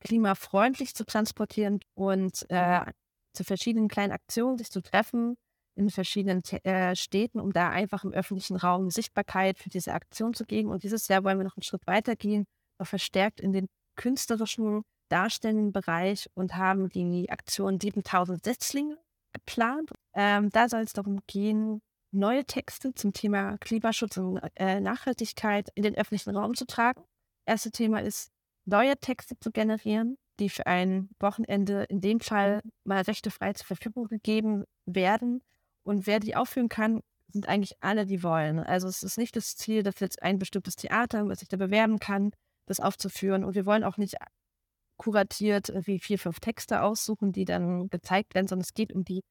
klimafreundlich zu transportieren und äh, zu verschiedenen kleinen Aktionen sich zu treffen in verschiedenen äh, Städten, um da einfach im öffentlichen Raum Sichtbarkeit für diese Aktion zu geben. Und dieses Jahr wollen wir noch einen Schritt weiter gehen, noch verstärkt in den künstlerischen darstellenden Bereich und haben die Aktion 7000 Setzlinge geplant. Ähm, da soll es darum gehen, neue Texte zum Thema Klimaschutz und äh, Nachhaltigkeit in den öffentlichen Raum zu tragen. Erste Thema ist, neue Texte zu generieren, die für ein Wochenende in dem Fall mal rechtefrei zur Verfügung gegeben werden. Und wer die aufführen kann, sind eigentlich alle, die wollen. Also es ist nicht das Ziel, dass jetzt ein bestimmtes Theater, was sich da bewerben kann, das aufzuführen. Und wir wollen auch nicht kuratiert wie vier, fünf Texte aussuchen, die dann gezeigt werden, sondern es geht um die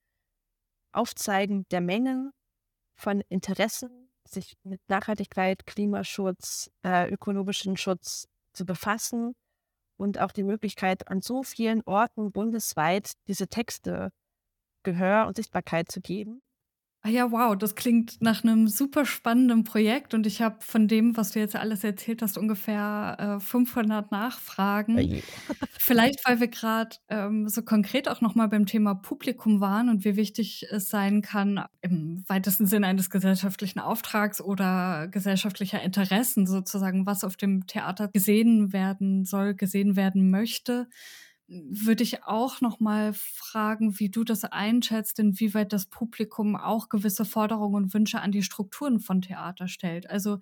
Aufzeigen der Mengen von Interessen, sich mit Nachhaltigkeit, Klimaschutz, äh, ökologischen Schutz zu befassen und auch die Möglichkeit, an so vielen Orten bundesweit diese Texte Gehör und Sichtbarkeit zu geben. Ah ja, wow, das klingt nach einem super spannenden Projekt und ich habe von dem, was du jetzt alles erzählt hast, ungefähr äh, 500 Nachfragen. Hey. Vielleicht, weil wir gerade ähm, so konkret auch nochmal beim Thema Publikum waren und wie wichtig es sein kann, im weitesten Sinne eines gesellschaftlichen Auftrags oder gesellschaftlicher Interessen sozusagen, was auf dem Theater gesehen werden soll, gesehen werden möchte würde ich auch noch mal fragen, wie du das einschätzt, inwieweit das Publikum auch gewisse Forderungen und Wünsche an die Strukturen von Theater stellt. Also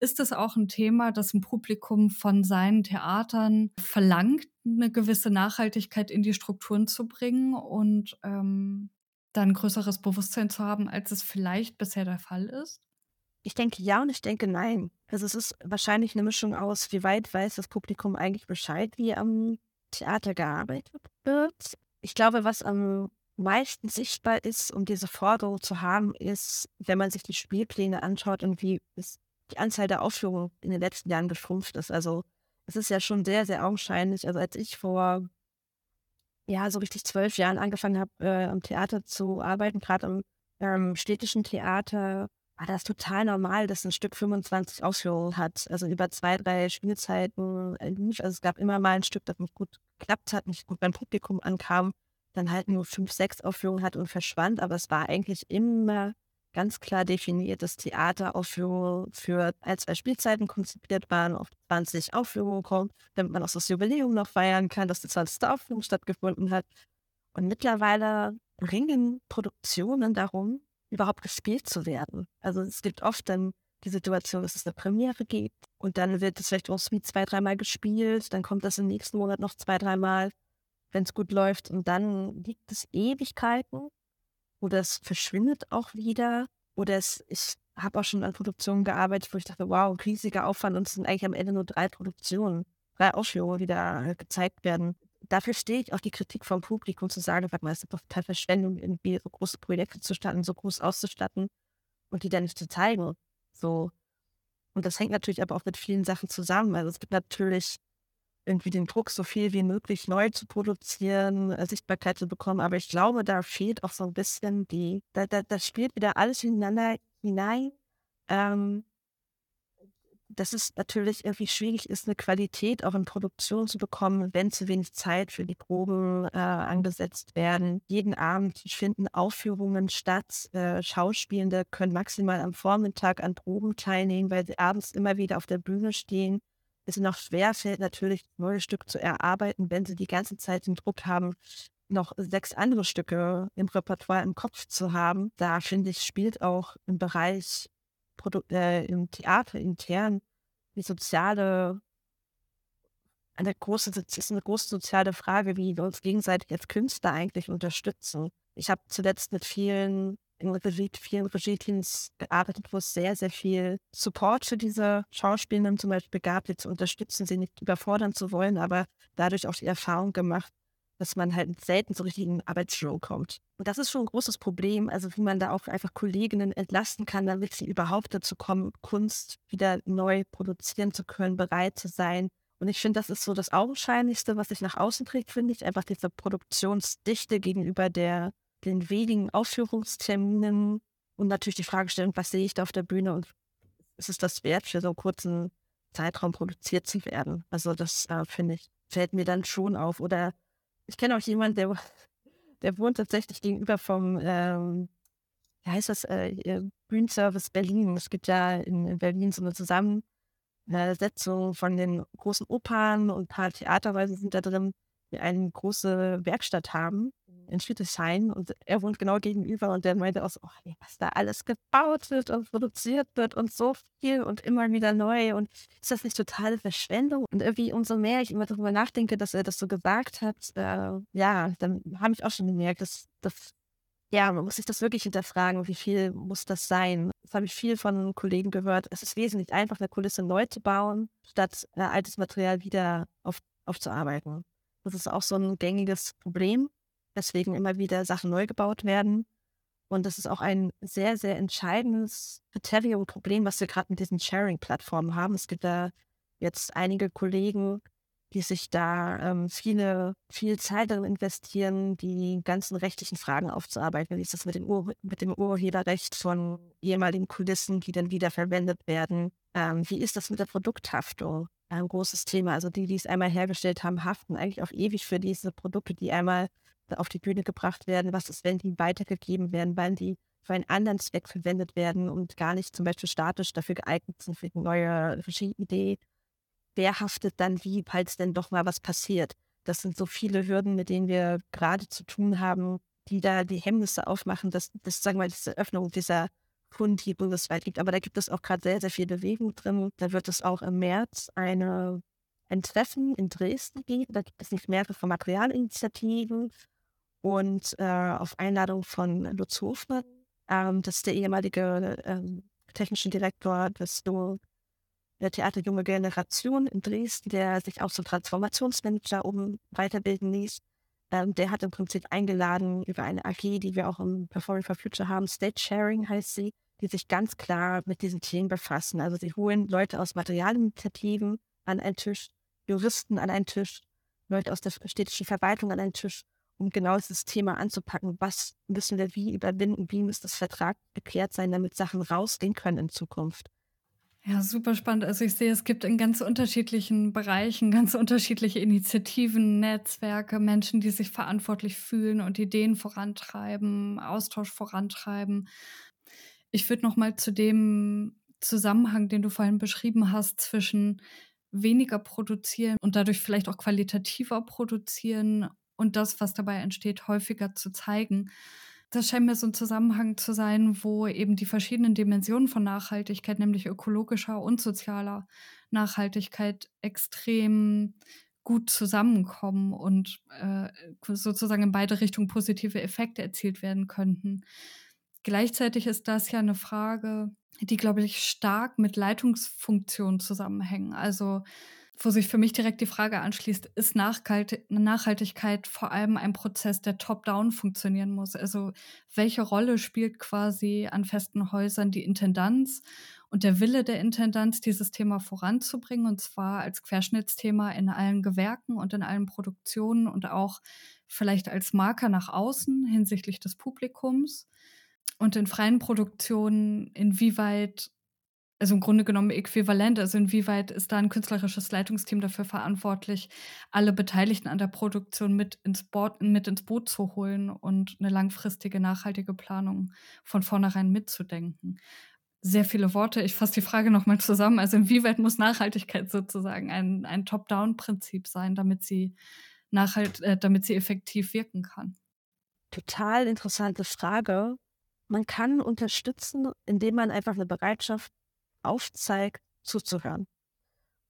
ist das auch ein Thema, dass ein Publikum von seinen Theatern verlangt, eine gewisse Nachhaltigkeit in die Strukturen zu bringen und ähm, dann größeres Bewusstsein zu haben, als es vielleicht bisher der Fall ist? Ich denke ja und ich denke nein. Also es ist wahrscheinlich eine Mischung aus, wie weit weiß das Publikum eigentlich Bescheid, wie am Theater gearbeitet wird. Ich glaube, was am meisten sichtbar ist, um diese Forderung zu haben, ist, wenn man sich die Spielpläne anschaut und wie die Anzahl der Aufführungen in den letzten Jahren geschrumpft ist. Also es ist ja schon sehr, sehr augenscheinlich. Also als ich vor ja so richtig zwölf Jahren angefangen habe, äh, am Theater zu arbeiten, gerade am ähm, städtischen Theater, war das total normal, dass ein Stück 25 Aufführungen hat. Also über zwei, drei Spielzeiten lief. Also es gab immer mal ein Stück, das nicht gut geklappt hat, nicht gut beim Publikum ankam, dann halt nur fünf, sechs Aufführungen hat und verschwand. Aber es war eigentlich immer ganz klar definiert, dass Theateraufführungen für ein, zwei Spielzeiten konzipiert waren, auf 20 Aufführungen kommt, damit man auch das Jubiläum noch feiern kann, dass die 20. Aufführung stattgefunden hat. Und mittlerweile ringen Produktionen darum, überhaupt gespielt zu werden. Also es gibt oft dann die Situation, dass es eine Premiere gibt und dann wird es vielleicht Suite zwei, dreimal gespielt, dann kommt das im nächsten Monat noch zwei, dreimal, wenn es gut läuft und dann liegt es Ewigkeiten oder es verschwindet auch wieder oder es, ich habe auch schon an Produktionen gearbeitet, wo ich dachte, wow, riesiger Aufwand und es sind eigentlich am Ende nur drei Produktionen, drei Aufführungen, die da gezeigt werden dafür stehe ich auch die Kritik vom Publikum zu sagen, warte mal, es ist doch total Verschwendung, irgendwie so große Projekte zu starten, so groß auszustatten und die dann nicht zu zeigen. So. Und das hängt natürlich aber auch mit vielen Sachen zusammen. Also es gibt natürlich irgendwie den Druck, so viel wie möglich neu zu produzieren, äh, Sichtbarkeit zu bekommen. Aber ich glaube, da fehlt auch so ein bisschen die, da, da, da spielt wieder alles ineinander hinein. Ähm, dass es natürlich irgendwie schwierig ist, eine Qualität auch in Produktion zu bekommen, wenn zu wenig Zeit für die Proben äh, angesetzt werden. Jeden Abend finden Aufführungen statt. Äh, Schauspielende können maximal am Vormittag an Proben teilnehmen, weil sie abends immer wieder auf der Bühne stehen. es noch schwerfällt, natürlich neue Stück zu erarbeiten, wenn sie die ganze Zeit den Druck haben, noch sechs andere Stücke im Repertoire im Kopf zu haben. Da finde ich, spielt auch im Bereich Produ äh, im Theater intern die soziale eine große, das ist eine große soziale Frage, wie wir uns gegenseitig als Künstler eigentlich unterstützen. Ich habe zuletzt mit vielen in Regie, vielen Regie-Teams gearbeitet, wo es sehr, sehr viel Support für diese Schauspielenden zum Beispiel gab, die zu unterstützen, sie nicht überfordern zu wollen, aber dadurch auch die Erfahrung gemacht, dass man halt selten so richtig in Arbeitsflow kommt. Und das ist schon ein großes Problem, also wie man da auch einfach Kolleginnen entlasten kann, damit sie überhaupt dazu kommen, Kunst wieder neu produzieren zu können, bereit zu sein. Und ich finde, das ist so das Augenscheinlichste, was sich nach außen trägt, finde ich, einfach diese Produktionsdichte gegenüber der, den wenigen Aufführungsterminen und natürlich die Fragestellung, was sehe ich da auf der Bühne und ist es das wert, für so einen kurzen Zeitraum produziert zu werden? Also das äh, finde ich, fällt mir dann schon auf. Oder ich kenne auch jemanden, der, der wohnt tatsächlich gegenüber vom, ähm, wie heißt das, äh, Bühnenservice Berlin. Es gibt ja in, in Berlin so eine Zusammensetzung von den großen Opern und ein paar Theaterweise sind da drin, die eine große Werkstatt haben in Friedrichshain und er wohnt genau gegenüber und der meinte auch so, oh, nee, was da alles gebaut wird und produziert wird und so viel und immer wieder neu und ist das nicht totale Verschwendung? Und irgendwie umso mehr ich immer darüber nachdenke, dass er das so gesagt hat, äh, ja, dann habe ich auch schon gemerkt, dass das ja, man muss sich das wirklich hinterfragen, wie viel muss das sein? Das habe ich viel von Kollegen gehört. Es ist wesentlich einfacher, eine Kulisse neu zu bauen, statt äh, altes Material wieder auf, aufzuarbeiten. Das ist auch so ein gängiges Problem weswegen immer wieder Sachen neu gebaut werden. Und das ist auch ein sehr, sehr entscheidendes Kriterium, Problem, was wir gerade mit diesen Sharing-Plattformen haben. Es gibt da jetzt einige Kollegen, die sich da ähm, viele, viel Zeit darin investieren, die ganzen rechtlichen Fragen aufzuarbeiten. Wie ist das mit dem, Ur mit dem Urheberrecht von ehemaligen Kulissen, die dann wieder verwendet werden? Ähm, wie ist das mit der Produkthaftung? Ein großes Thema. Also die, die es einmal hergestellt haben, haften eigentlich auch ewig für diese Produkte, die einmal auf die Bühne gebracht werden? Was ist, wenn die weitergegeben werden, weil die für einen anderen Zweck verwendet werden und gar nicht zum Beispiel statisch dafür geeignet sind für eine neue Regieidee? Wer haftet dann wie, falls denn doch mal was passiert? Das sind so viele Hürden, mit denen wir gerade zu tun haben, die da die Hemmnisse aufmachen, dass, dass sagen wir mal, diese Öffnung dieser Fund die bundesweit gibt. Aber da gibt es auch gerade sehr, sehr viel Bewegung drin. Da wird es auch im März eine, ein Treffen in Dresden geben. Da gibt es nicht mehrere Materialinitiativen und äh, auf Einladung von Lutz Hofmann, ähm, das ist der ehemalige ähm, technische Direktor des der Theater Junge Generation in Dresden, der sich auch zum Transformationsmanager um weiterbilden ließ. Ähm, der hat im Prinzip eingeladen über eine AG, die wir auch im Performing for Future haben, State Sharing heißt sie, die sich ganz klar mit diesen Themen befassen. Also sie holen Leute aus Materialinitiativen an einen Tisch, Juristen an einen Tisch, Leute aus der städtischen Verwaltung an einen Tisch um genau dieses Thema anzupacken. Was müssen wir wie überwinden? Wie muss das Vertrag geklärt sein, damit Sachen rausgehen können in Zukunft? Ja, super spannend. Also ich sehe, es gibt in ganz unterschiedlichen Bereichen ganz unterschiedliche Initiativen, Netzwerke, Menschen, die sich verantwortlich fühlen und Ideen vorantreiben, Austausch vorantreiben. Ich würde noch mal zu dem Zusammenhang, den du vorhin beschrieben hast, zwischen weniger produzieren und dadurch vielleicht auch qualitativer produzieren und das, was dabei entsteht, häufiger zu zeigen. Das scheint mir so ein Zusammenhang zu sein, wo eben die verschiedenen Dimensionen von Nachhaltigkeit, nämlich ökologischer und sozialer Nachhaltigkeit, extrem gut zusammenkommen und äh, sozusagen in beide Richtungen positive Effekte erzielt werden könnten. Gleichzeitig ist das ja eine Frage, die, glaube ich, stark mit Leitungsfunktion zusammenhängen. Also wo sich für mich direkt die Frage anschließt, ist Nachhaltigkeit vor allem ein Prozess, der top-down funktionieren muss? Also welche Rolle spielt quasi an festen Häusern die Intendanz und der Wille der Intendanz, dieses Thema voranzubringen, und zwar als Querschnittsthema in allen Gewerken und in allen Produktionen und auch vielleicht als Marker nach außen hinsichtlich des Publikums? Und in freien Produktionen, inwieweit also im Grunde genommen äquivalent. Also inwieweit ist da ein künstlerisches Leitungsteam dafür verantwortlich, alle Beteiligten an der Produktion mit ins, Board, mit ins Boot zu holen und eine langfristige, nachhaltige Planung von vornherein mitzudenken. sehr viele Worte. Ich fasse die Frage nochmal zusammen. Also inwieweit muss Nachhaltigkeit sozusagen ein, ein Top-Down-Prinzip sein, damit sie nachhalt, äh, damit sie effektiv wirken kann? Total interessante Frage. Man kann unterstützen, indem man einfach eine Bereitschaft aufzeigt, zuzuhören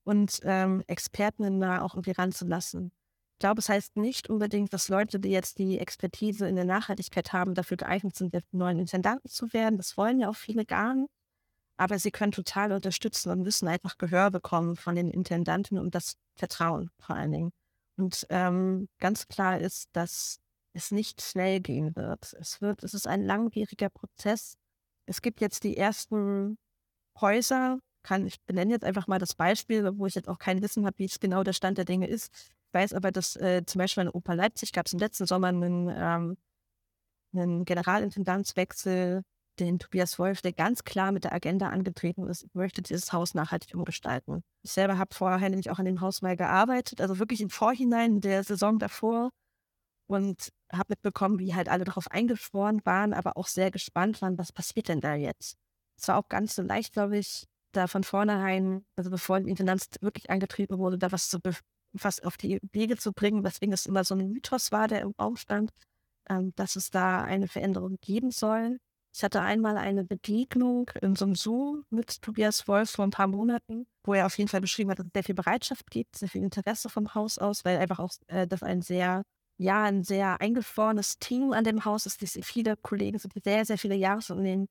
und ähm, Experten da auch irgendwie ranzulassen. Ich glaube, es heißt nicht unbedingt, dass Leute, die jetzt die Expertise in der Nachhaltigkeit haben, dafür geeignet sind, der neuen Intendanten zu werden. Das wollen ja auch viele gar nicht. Aber sie können total unterstützen und müssen einfach Gehör bekommen von den Intendanten und das Vertrauen vor allen Dingen. Und ähm, ganz klar ist, dass es nicht schnell gehen wird. Es wird, es ist ein langwieriger Prozess. Es gibt jetzt die ersten Häuser, kann, ich benenne jetzt einfach mal das Beispiel, wo ich jetzt auch kein Wissen habe, wie es genau der Stand der Dinge ist. Ich weiß aber, dass äh, zum Beispiel in Oper Leipzig gab es im letzten Sommer einen, ähm, einen Generalintendanzwechsel, den Tobias Wolf, der ganz klar mit der Agenda angetreten ist, möchte dieses Haus nachhaltig umgestalten. Ich selber habe vorher nämlich auch an dem Haus mal gearbeitet, also wirklich im Vorhinein der Saison davor und habe mitbekommen, wie halt alle darauf eingeschworen waren, aber auch sehr gespannt waren, was passiert denn da jetzt. Es war auch ganz so leicht, glaube ich, da von vornherein, also bevor die Intendanz wirklich angetreten wurde, da was zu was auf die Wege zu bringen, weswegen es immer so ein Mythos war, der im Raum stand, ähm, dass es da eine Veränderung geben soll. Ich hatte einmal eine Begegnung in so einem Zoom mit Tobias Wolf vor ein paar Monaten, wo er auf jeden Fall beschrieben hat, dass es sehr viel Bereitschaft gibt, sehr viel Interesse vom Haus aus, weil einfach auch äh, das ein sehr, ja, ein sehr eingefrorenes Team an dem Haus ist. Viele Kollegen sind, sehr, sehr viele Jahre in, den,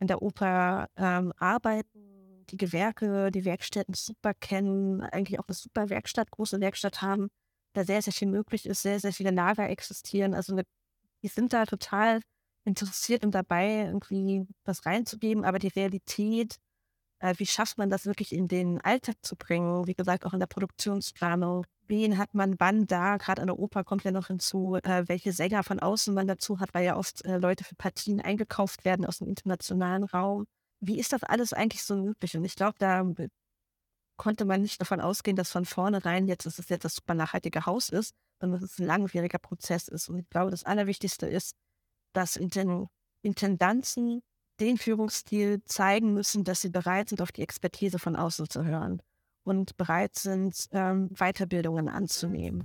in der Oper ähm, arbeiten die Gewerke, die Werkstätten super kennen, eigentlich auch eine super Werkstatt, große Werkstatt haben, da sehr, sehr viel möglich ist, sehr, sehr viele Lager existieren. Also eine, die sind da total interessiert und dabei, irgendwie was reinzugeben, aber die Realität, wie schafft man das wirklich in den Alltag zu bringen? Wie gesagt, auch in der Produktionsplanung. Wen hat man wann da? Gerade an der Oper kommt ja noch hinzu, äh, welche Sänger von außen man dazu hat, weil ja oft äh, Leute für Partien eingekauft werden aus dem internationalen Raum wie ist das alles eigentlich so möglich? Und ich glaube, da konnte man nicht davon ausgehen, dass von vornherein jetzt, dass es jetzt das super nachhaltige Haus ist, sondern dass es ein langwieriger Prozess ist. Und ich glaube, das Allerwichtigste ist, dass Intendanzen den Führungsstil zeigen müssen, dass sie bereit sind, auf die Expertise von außen zu hören und bereit sind, ähm, Weiterbildungen anzunehmen.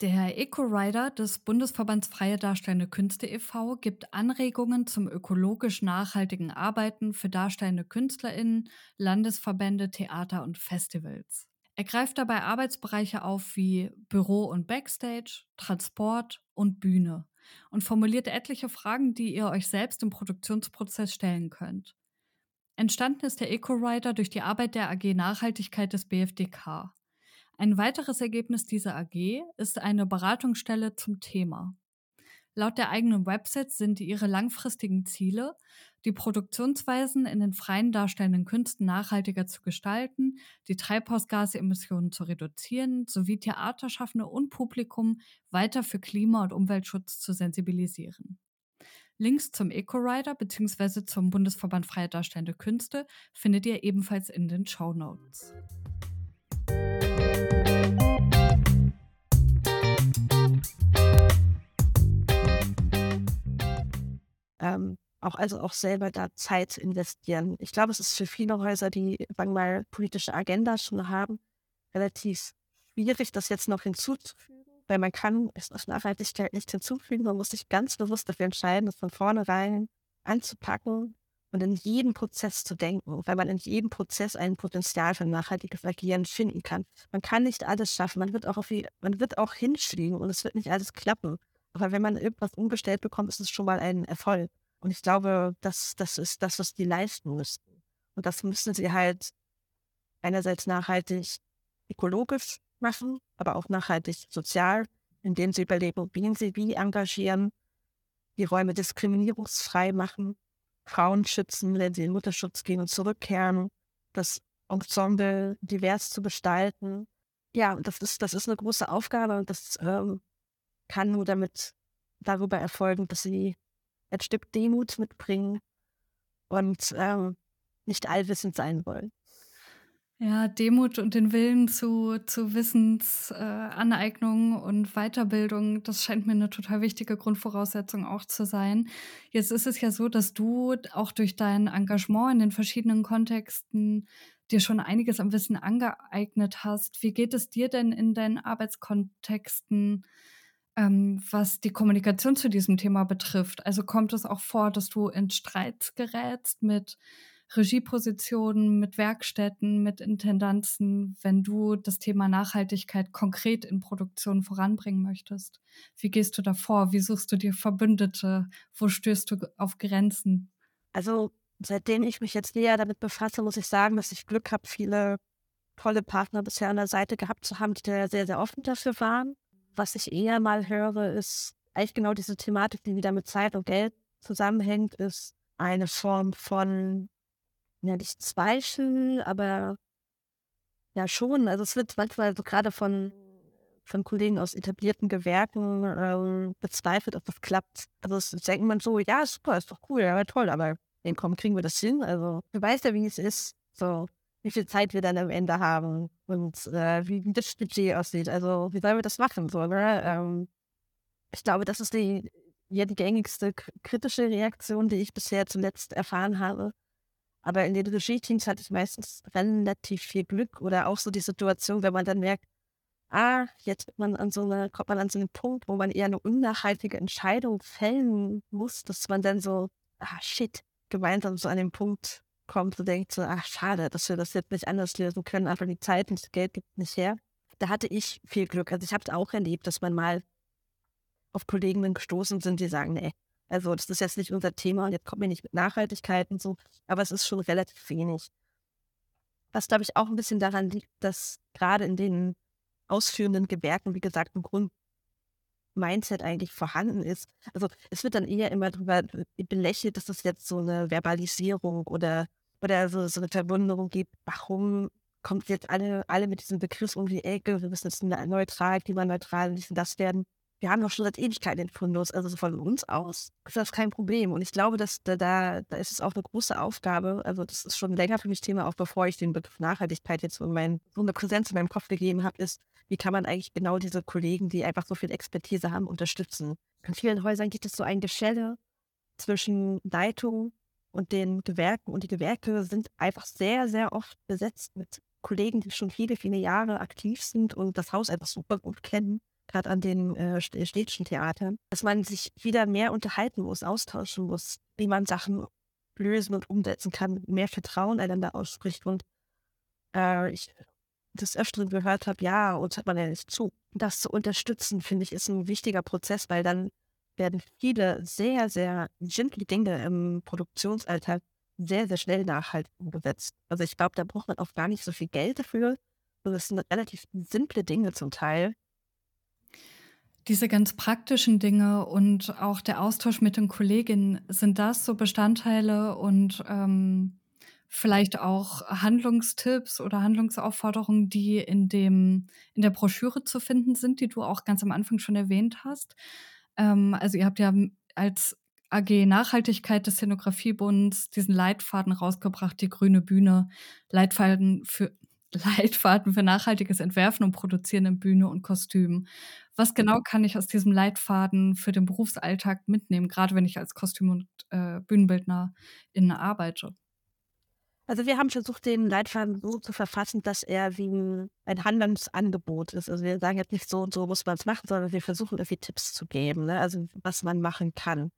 Der Eco-Rider des Bundesverbands Freie Darstellende Künste e.V. gibt Anregungen zum ökologisch nachhaltigen Arbeiten für darstellende KünstlerInnen, Landesverbände, Theater und Festivals. Er greift dabei Arbeitsbereiche auf wie Büro und Backstage, Transport und Bühne und formuliert etliche Fragen, die ihr euch selbst im Produktionsprozess stellen könnt. Entstanden ist der Eco-Rider durch die Arbeit der AG Nachhaltigkeit des BFDK. Ein weiteres Ergebnis dieser AG ist eine Beratungsstelle zum Thema. Laut der eigenen Website sind ihre langfristigen Ziele, die Produktionsweisen in den freien darstellenden Künsten nachhaltiger zu gestalten, die Treibhausgasemissionen zu reduzieren sowie Theaterschaffende und Publikum weiter für Klima- und Umweltschutz zu sensibilisieren. Links zum EcoRider bzw. zum Bundesverband Freie Darstellende Künste findet ihr ebenfalls in den Show Notes. ähm, auch also auch selber da Zeit investieren. Ich glaube, es ist für viele Häuser, die sagen wir mal politische Agenda schon haben, relativ schwierig, das jetzt noch hinzuzufügen, weil man kann es aus Nachhaltigkeit nicht hinzufügen. Man muss sich ganz bewusst dafür entscheiden, das von vornherein anzupacken und in jedem Prozess zu denken, weil man in jedem Prozess ein Potenzial für nachhaltiges Agieren finden kann. Man kann nicht alles schaffen, man wird auch, auf, man wird auch hinfliegen und es wird nicht alles klappen. Aber wenn man irgendwas umgestellt bekommt, ist es schon mal ein Erfolg. Und ich glaube, das, das ist das, was die leisten müssten. Und das müssen sie halt einerseits nachhaltig ökologisch machen, aber auch nachhaltig sozial, indem sie überlegen, wie sie wie engagieren, die Räume diskriminierungsfrei machen, Frauen schützen, wenn sie in Mutterschutz gehen und zurückkehren, das Ensemble divers zu gestalten. Ja, das ist, das ist eine große Aufgabe und das ähm, kann nur damit darüber erfolgen, dass sie ein Stück Demut mitbringen und ähm, nicht allwissend sein wollen. Ja, Demut und den Willen zu zu Wissensaneignung äh, und Weiterbildung, das scheint mir 'ne total wichtige Grundvoraussetzung auch zu sein. Jetzt ist es ja so, dass du auch durch dein Engagement in den verschiedenen Kontexten dir schon einiges an Wissen angeeignet hast. Wie geht es dir denn in deinen Arbeitskontexten, ähm, was die Kommunikation zu diesem Thema betrifft? Also, kommt es auch vor, dass du in Streits gerätst mit Regiepositionen, mit Werkstätten, mit Intendanzen, wenn du das Thema Nachhaltigkeit konkret in Produktion voranbringen möchtest? Wie gehst du da vor? Wie suchst du dir Verbündete? Wo stößt du auf Grenzen? Also, seitdem ich mich jetzt näher damit befasse, muss ich sagen, dass ich Glück habe, viele tolle Partner bisher an der Seite gehabt zu haben, die da sehr, sehr offen dafür waren. Was ich eher mal höre, ist eigentlich genau diese Thematik, die wieder mit Zeit und Geld zusammenhängt, ist eine Form von ja, nicht Zweifel, aber ja schon. Also es wird manchmal so gerade von, von Kollegen aus etablierten Gewerken ähm, bezweifelt, ob das klappt. Also es denkt man so, ja, super, ist doch cool, ja, toll, aber den kommen, kriegen wir das hin? Also du weißt ja, wie es ist, so wie viel Zeit wir dann am Ende haben und äh, wie, das Budget aussieht. Also wie sollen wir das machen? So, ne? ähm, ich glaube, das ist die, ja, die gängigste kritische Reaktion, die ich bisher zuletzt erfahren habe. Aber in den Regie-Teams hatte ich meistens relativ viel Glück oder auch so die Situation, wenn man dann merkt, ah, jetzt man an so eine, kommt man an so einen Punkt, wo man eher eine unnachhaltige Entscheidung fällen muss, dass man dann so, ah, shit, gemeinsam so an den Punkt kommt und denkt so, ach, schade, dass wir das jetzt nicht anders lösen können, aber die Zeit und das Geld gibt nicht her. Da hatte ich viel Glück. Also ich habe es auch erlebt, dass man mal auf Kollegen gestoßen sind, die sagen, nee, also das ist jetzt nicht unser Thema und jetzt kommen wir nicht mit Nachhaltigkeit und so, aber es ist schon relativ wenig. Was, glaube ich, auch ein bisschen daran liegt, dass gerade in den ausführenden Gewerken, wie gesagt, ein Grundmindset eigentlich vorhanden ist. Also es wird dann eher immer darüber belächelt, dass es jetzt so eine Verbalisierung oder, oder so, so eine Verwunderung gibt. Warum kommt jetzt alle, alle mit diesem Begriff um die Ecke? Wir müssen jetzt neutral, klimaneutral, und das werden wir haben doch schon seit Ewigkeiten den Fundus, also von uns aus ist das kein Problem. Und ich glaube, dass da, da, ist es auch eine große Aufgabe. Also das ist schon länger für mich Thema, auch bevor ich den Begriff Nachhaltigkeit jetzt so, mein, so eine Präsenz in meinem Kopf gegeben habe, ist, wie kann man eigentlich genau diese Kollegen, die einfach so viel Expertise haben, unterstützen. In vielen Häusern gibt es so ein Geschelle zwischen Leitung und den Gewerken. Und die Gewerke sind einfach sehr, sehr oft besetzt mit Kollegen, die schon viele, viele Jahre aktiv sind und das Haus einfach super gut kennen gerade an den äh, städtischen Theatern, dass man sich wieder mehr unterhalten muss, austauschen muss, wie man Sachen lösen und umsetzen kann, mehr Vertrauen einander ausspricht und äh, ich des Öfteren gehört habe, ja, uns hat man ja nicht zu. Das zu unterstützen, finde ich, ist ein wichtiger Prozess, weil dann werden viele sehr, sehr simple Dinge im Produktionsalltag sehr, sehr schnell nachhaltig umgesetzt. Also ich glaube, da braucht man auch gar nicht so viel Geld dafür. Das sind relativ simple Dinge zum Teil, diese ganz praktischen Dinge und auch der Austausch mit den Kolleginnen, sind das so Bestandteile und, ähm, vielleicht auch Handlungstipps oder Handlungsaufforderungen, die in dem in der Broschüre zu finden sind, die du auch ganz am Anfang schon erwähnt hast? Ähm, also, ihr habt ja als AG Nachhaltigkeit des Szenografiebunds diesen Leitfaden rausgebracht, die grüne Bühne, Leitfaden für Leitfaden für nachhaltiges Entwerfen und Produzieren in Bühne und Kostüm. Was genau kann ich aus diesem Leitfaden für den Berufsalltag mitnehmen, gerade wenn ich als Kostüm und, äh, Bühnenbildnerin arbeite? Also, wir haben versucht, den Leitfaden so zu verfassen, dass er wie 'n ein Handlungsangebot ist. Also, wir sagen jetzt nicht: „So und so muss man's machen“, sondern wir versuchen irgendwie Tipps zu geben, ne, also was man machen kann.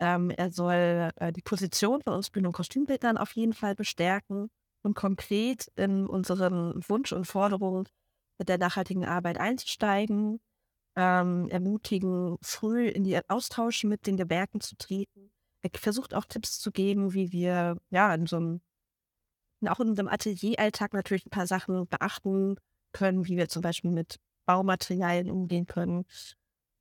Ähm, er soll, äh, die Position von uns Bühnen und Kostümbildnern auf jeden Fall bestärken und konkret in unseren Wunsch und Forderungen mit der nachhaltigen Arbeit einzusteigen, ähm, ermutigen, früh in die Austausch mit den Gewerken zu treten. Er versucht auch Tipps zu geben, wie wir ja in so einem auch in unserem Atelieralltag natürlich ein paar Sachen beachten können, wie wir zum Beispiel mit Baumaterialien umgehen können.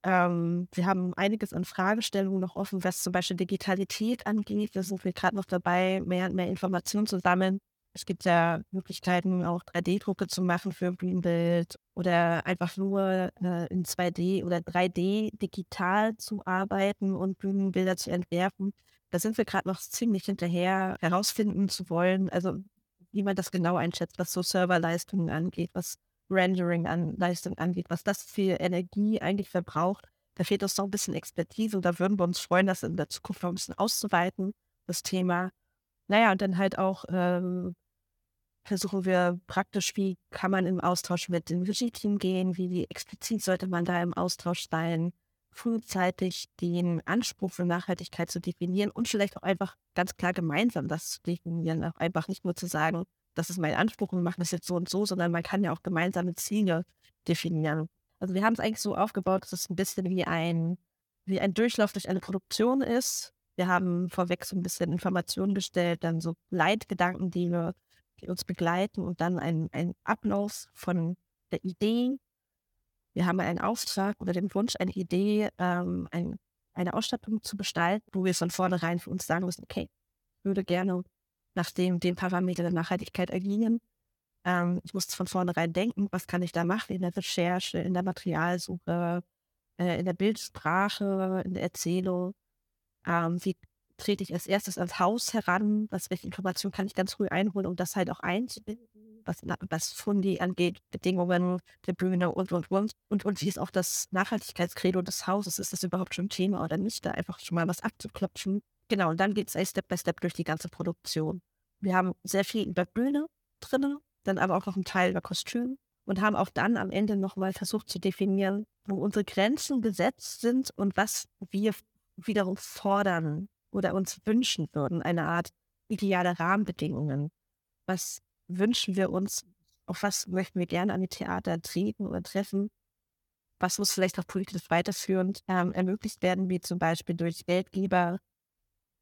Ähm, wir haben einiges an Fragestellungen noch offen, was zum Beispiel Digitalität angeht. Da sind wir gerade noch dabei, mehr und mehr Informationen zu sammeln, es gibt ja Möglichkeiten, auch 3D-Drucke zu machen für Greenbild oder einfach nur äh, in 2D oder 3D digital zu arbeiten und Bühnenbilder zu entwerfen. Da sind wir gerade noch ziemlich hinterher, herausfinden zu wollen. Also wie man das genau einschätzt, was so Serverleistungen angeht, was Rendering an Leistung angeht, was das für Energie eigentlich verbraucht. Da fehlt uns noch ein bisschen Expertise und da würden wir uns freuen, das in der Zukunft noch ein bisschen auszuweiten, das Thema. Naja, und dann halt auch ähm, versuchen wir praktisch, wie kann man im Austausch mit dem Regie-Team gehen, wie, wie explizit sollte man da im Austausch sein, frühzeitig den Anspruch für Nachhaltigkeit zu definieren und vielleicht auch einfach ganz klar gemeinsam das zu definieren, auch einfach nicht nur zu sagen, das ist mein Anspruch und wir machen das jetzt so und so, sondern man kann ja auch gemeinsame Ziele definieren. Also wir haben es eigentlich so aufgebaut, dass es ein bisschen wie ein, wie ein Durchlauf durch eine Produktion ist. Wir haben vorweg so ein bisschen Informationen gestellt, dann so Leitgedanken, die, wir, die uns begleiten und dann ein, ein Ablauf von der Idee wir haben einen Auftrag oder den Wunsch, eine Idee, ähm, ein, eine Ausstattung zu gestalten, wo wir von vornherein für uns sagen müssen, okay, ich würde gerne nach dem, den Parameter der Nachhaltigkeit agieren. Ähm, ich muss von vornherein denken, was kann ich da machen in der Recherche, in der Materialsuche, äh, in der Bildsprache, in der Erzählung. Ähm, wie trete ich als erstes ans Haus heran? Was, welche Informationen kann ich ganz früh einholen, um das halt auch einzubinden? Was, was Fundi angeht, Bedingungen der Bühne und, und, und. Und, und wie ist auch das Nachhaltigkeitskredo des Hauses? Ist das überhaupt schon Thema oder nicht? Da einfach schon mal was abzuklopfen. Genau, und dann geht es Step by Step durch die ganze Produktion. Wir haben sehr viel über Bühne drin, dann aber auch noch einen Teil über Kostüm und haben auch dann am Ende nochmal versucht zu definieren, wo unsere Grenzen gesetzt sind und was wir wiederum fordern oder uns wünschen würden, eine Art ideale Rahmenbedingungen, was wünschen wir uns, auf was möchten wir gerne an die Theater treten oder treffen? Was muss vielleicht auch politisch weiterführend ähm, ermöglicht werden, wie zum Beispiel durch Geldgeber?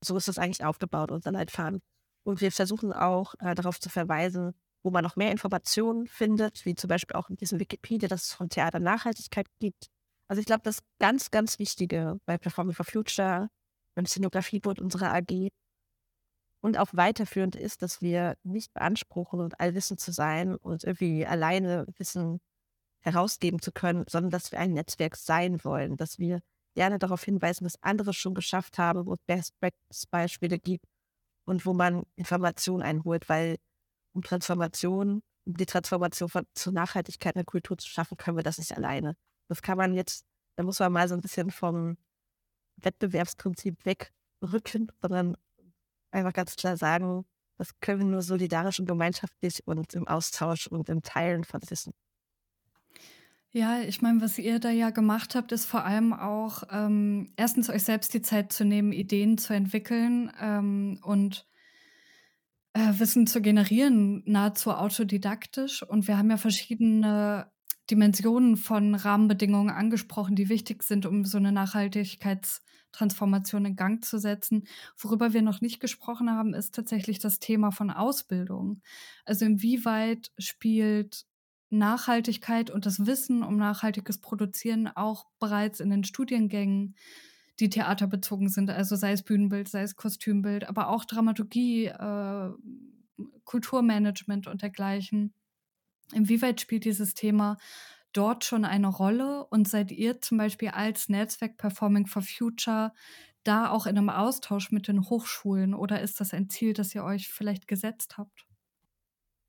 So ist das eigentlich aufgebaut, unser Leitfaden. Und wir versuchen auch äh, darauf zu verweisen, wo man noch mehr Informationen findet, wie zum Beispiel auch in diesem Wikipedia, dass es von Theater Nachhaltigkeit gibt. Also ich glaube, das ganz, ganz Wichtige bei Performing for Future, beim Szenografiebund unserer AG, und auch weiterführend ist, dass wir nicht beanspruchen und allwissend zu sein und irgendwie alleine Wissen herausgeben zu können, sondern dass wir ein Netzwerk sein wollen, dass wir gerne darauf hinweisen, was andere schon geschafft haben, wo es Best-Beispiele gibt und wo man Informationen einholt, weil um Transformation, um die Transformation von, zur Nachhaltigkeit in der Kultur zu schaffen, können wir das nicht alleine. Das kann man jetzt, da muss man mal so ein bisschen vom Wettbewerbsprinzip wegrücken, sondern einfach ganz klar sagen, das können wir nur solidarisch und gemeinschaftlich und im Austausch und im Teilen von Wissen. Ja, ich meine, was ihr da ja gemacht habt, ist vor allem auch ähm, erstens euch selbst die Zeit zu nehmen, Ideen zu entwickeln ähm, und äh, Wissen zu generieren, nahezu autodidaktisch. Und wir haben ja verschiedene Dimensionen von Rahmenbedingungen angesprochen, die wichtig sind, um so eine Nachhaltigkeits- Transformation in Gang zu setzen. Worüber wir noch nicht gesprochen haben, ist tatsächlich das Thema von Ausbildung. Also inwieweit spielt Nachhaltigkeit und das Wissen um nachhaltiges Produzieren auch bereits in den Studiengängen, die theaterbezogen sind, also sei es Bühnenbild, sei es Kostümbild, aber auch Dramaturgie, äh, Kulturmanagement und dergleichen. Inwieweit spielt dieses Thema dort schon eine Rolle und seid ihr zum Beispiel als Netzwerk Performing for Future da auch in einem Austausch mit den Hochschulen oder ist das ein Ziel, das ihr euch vielleicht gesetzt habt?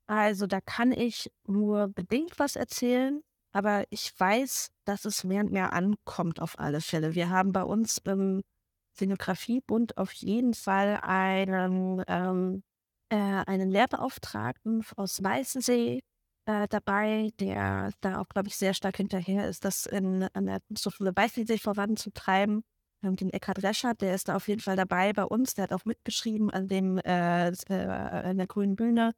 Also da kann ich nur bedingt was erzählen, aber ich weiß, dass es mehr und mehr ankommt auf alle Fälle. Wir haben bei uns im Szenografiebund auf jeden Fall einen, ähm, äh, einen Lehrbeauftragten aus Weißensee, äh, dabei, der da auch, glaube ich, sehr stark hinterher ist, das in, an der Kunsthochschule Weißensee voranzutreiben. Haben den Eckhard Reschert, der ist da auf jeden Fall dabei bei uns, der hat auch mitgeschrieben an dem äh, äh, an der grünen Bühne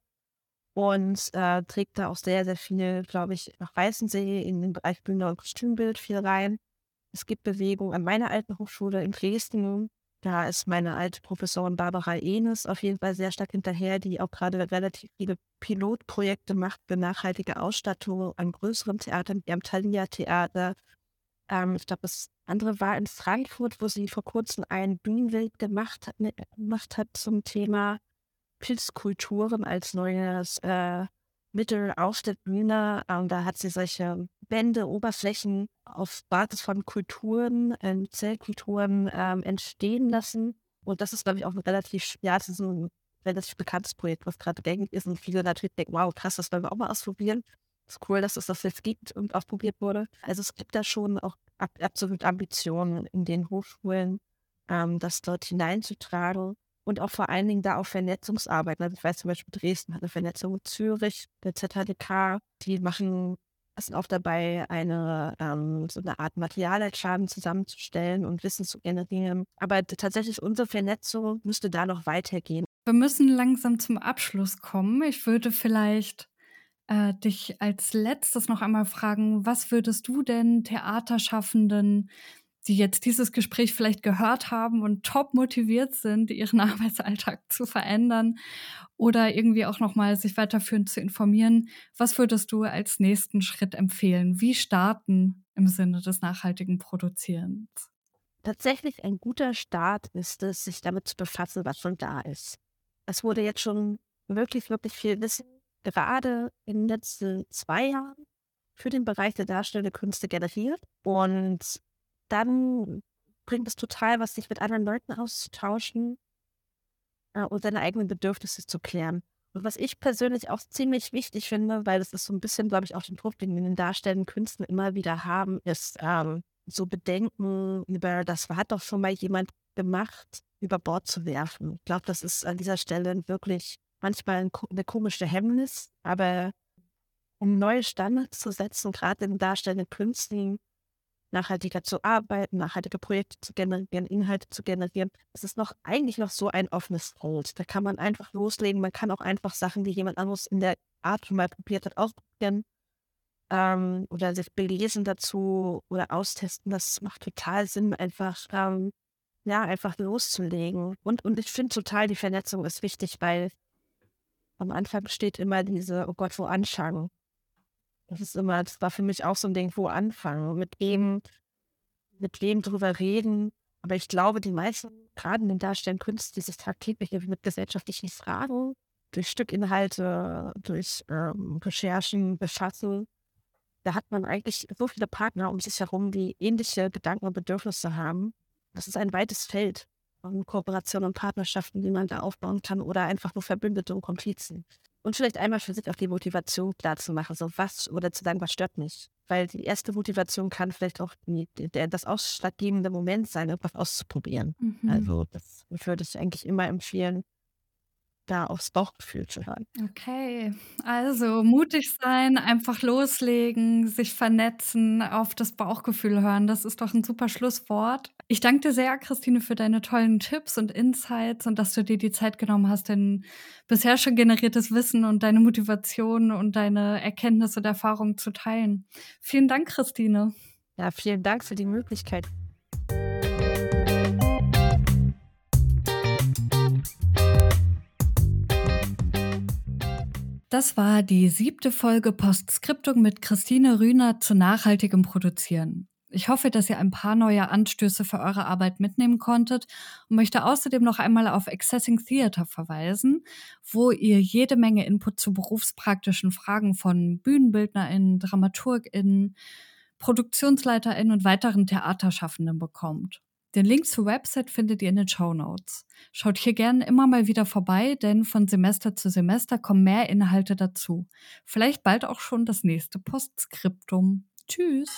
und äh, trägt da auch sehr, sehr viel, glaube ich, nach Weißensee in den Bereich Bühne und Kostümbild viel rein. Es gibt Bewegung an meiner alten Hochschule in Dresden, da ist meine alte Professorin Barbara Enes auf jeden Fall sehr stark hinterher, die auch gerade relativ viele Pilotprojekte macht für nachhaltige Ausstattung an größeren Theatern, wie am Thalia Theater. Ähm, ich glaube, das andere war in Frankfurt, wo sie vor kurzem ein Bühnenbild gemacht hat, ne, gemacht hat zum Thema Pilzkulturen als neues äh, Mittel auf der Bühne. Ähm, da hat sie solche Wände, Oberflächen auf Basis von Kulturen, ähm, Zellkulturen ähm, entstehen lassen. Und das ist, glaube ich, auch ein relativ, ja, das ist ein relativ bekanntes Projekt, was gerade gängig ist und viele natürlich denken, wow, krass, das wollen wir auch mal ausprobieren. Es ist cool, dass es das jetzt gibt und ausprobiert wurde. Also es gibt da schon auch absolut Ambitionen in den Hochschulen, ähm, das dort hineinzutragen und auch vor allen Dingen da auf Vernetzungsarbeit. Also ich weiß zum Beispiel, Dresden hat eine Vernetzung mit Zürich, der ZHDK, die machen sind auch dabei, eine ähm, so eine Art Materialexamen zusammenzustellen und Wissen zu generieren. Aber tatsächlich unsere Vernetzung müsste da noch weitergehen. Wir müssen langsam zum Abschluss kommen. Ich würde vielleicht äh, dich als letztes noch einmal fragen, was würdest du denn Theaterschaffenden die jetzt dieses Gespräch vielleicht gehört haben und top motiviert sind, ihren Arbeitsalltag zu verändern oder irgendwie auch nochmal sich weiterführend zu informieren. Was würdest du als nächsten Schritt empfehlen? Wie starten im Sinne des nachhaltigen Produzierens? Tatsächlich ein guter Start ist es, sich damit zu befassen, was schon da ist. Es wurde jetzt schon wirklich, wirklich viel Wissen, gerade in den letzten zwei Jahren, für den Bereich der darstellenden Künste generiert. Und dann bringt es total was, sich mit anderen Leuten auszutauschen äh, und seine eigenen Bedürfnisse zu klären. Und was ich persönlich auch ziemlich wichtig finde, weil das ist so ein bisschen, glaube ich, auch den Druck, den wir in den darstellenden Künsten immer wieder haben, ist ähm, so Bedenken über, das hat doch schon mal jemand gemacht, über Bord zu werfen. Ich glaube, das ist an dieser Stelle wirklich manchmal ein, eine komische Hemmnis, aber um neue Standards zu setzen, gerade in darstellenden Künsten, nachhaltiger zu arbeiten, nachhaltige Projekte zu generieren, Inhalte zu generieren. Es ist noch eigentlich noch so ein offenes Feld. Da kann man einfach loslegen. Man kann auch einfach Sachen, die jemand anderes in der Art schon mal probiert hat, ausprobieren ähm, oder sich belesen dazu oder austesten. Das macht total Sinn, einfach ähm, ja einfach loszulegen. Und und ich finde total die Vernetzung ist wichtig, weil am Anfang steht immer diese Oh Gott, wo anfangen? Das ist immer, das war für mich auch so ein Ding, wo anfangen, mit wem, mit wem drüber reden. Aber ich glaube, die meisten, gerade in den darstellenden Künsten, die sich tagtäglich mit gesellschaftlichen Fragen, durch Stückinhalte, durch ähm, Recherchen befassen, da hat man eigentlich so viele Partner um sich herum, die ähnliche Gedanken und Bedürfnisse haben. Das ist ein weites Feld von Kooperationen und Partnerschaften, die man da aufbauen kann oder einfach nur Verbündete und Komplizen. Und vielleicht einmal für sich auch die Motivation klar zu machen, so was oder zu sagen, was stört mich. Weil die erste Motivation kann vielleicht auch die, der, das ausschlaggebende Moment sein, etwas auszuprobieren. Mhm. Also das würde ich eigentlich immer empfehlen, da aufs Bauchgefühl zu hören. Okay, also mutig sein, einfach loslegen, sich vernetzen, auf das Bauchgefühl hören. Das ist doch ein super Schlusswort. Ich danke dir sehr, Christine, für deine tollen Tipps und Insights und dass du dir die Zeit genommen hast, dein bisher schon generiertes Wissen und deine Motivation und deine Erkenntnisse und Erfahrungen zu teilen. Vielen Dank, Christine. Ja, vielen Dank für die Möglichkeit. Das war die siebte Folge Postskriptung mit Christine Rühner zu nachhaltigem Produzieren. Ich hoffe, dass ihr ein paar neue Anstöße für eure Arbeit mitnehmen konntet und möchte außerdem noch einmal auf Accessing Theater verweisen, wo ihr jede Menge Input zu berufspraktischen Fragen von BühnenbildnerInnen, DramaturgInnen, ProduktionsleiterInnen und weiteren Theaterschaffenden bekommt. Den Link zur Website findet ihr in den Show Notes. Schaut hier gerne immer mal wieder vorbei, denn von Semester zu Semester kommen mehr Inhalte dazu. Vielleicht bald auch schon das nächste Postskriptum. Tschüss!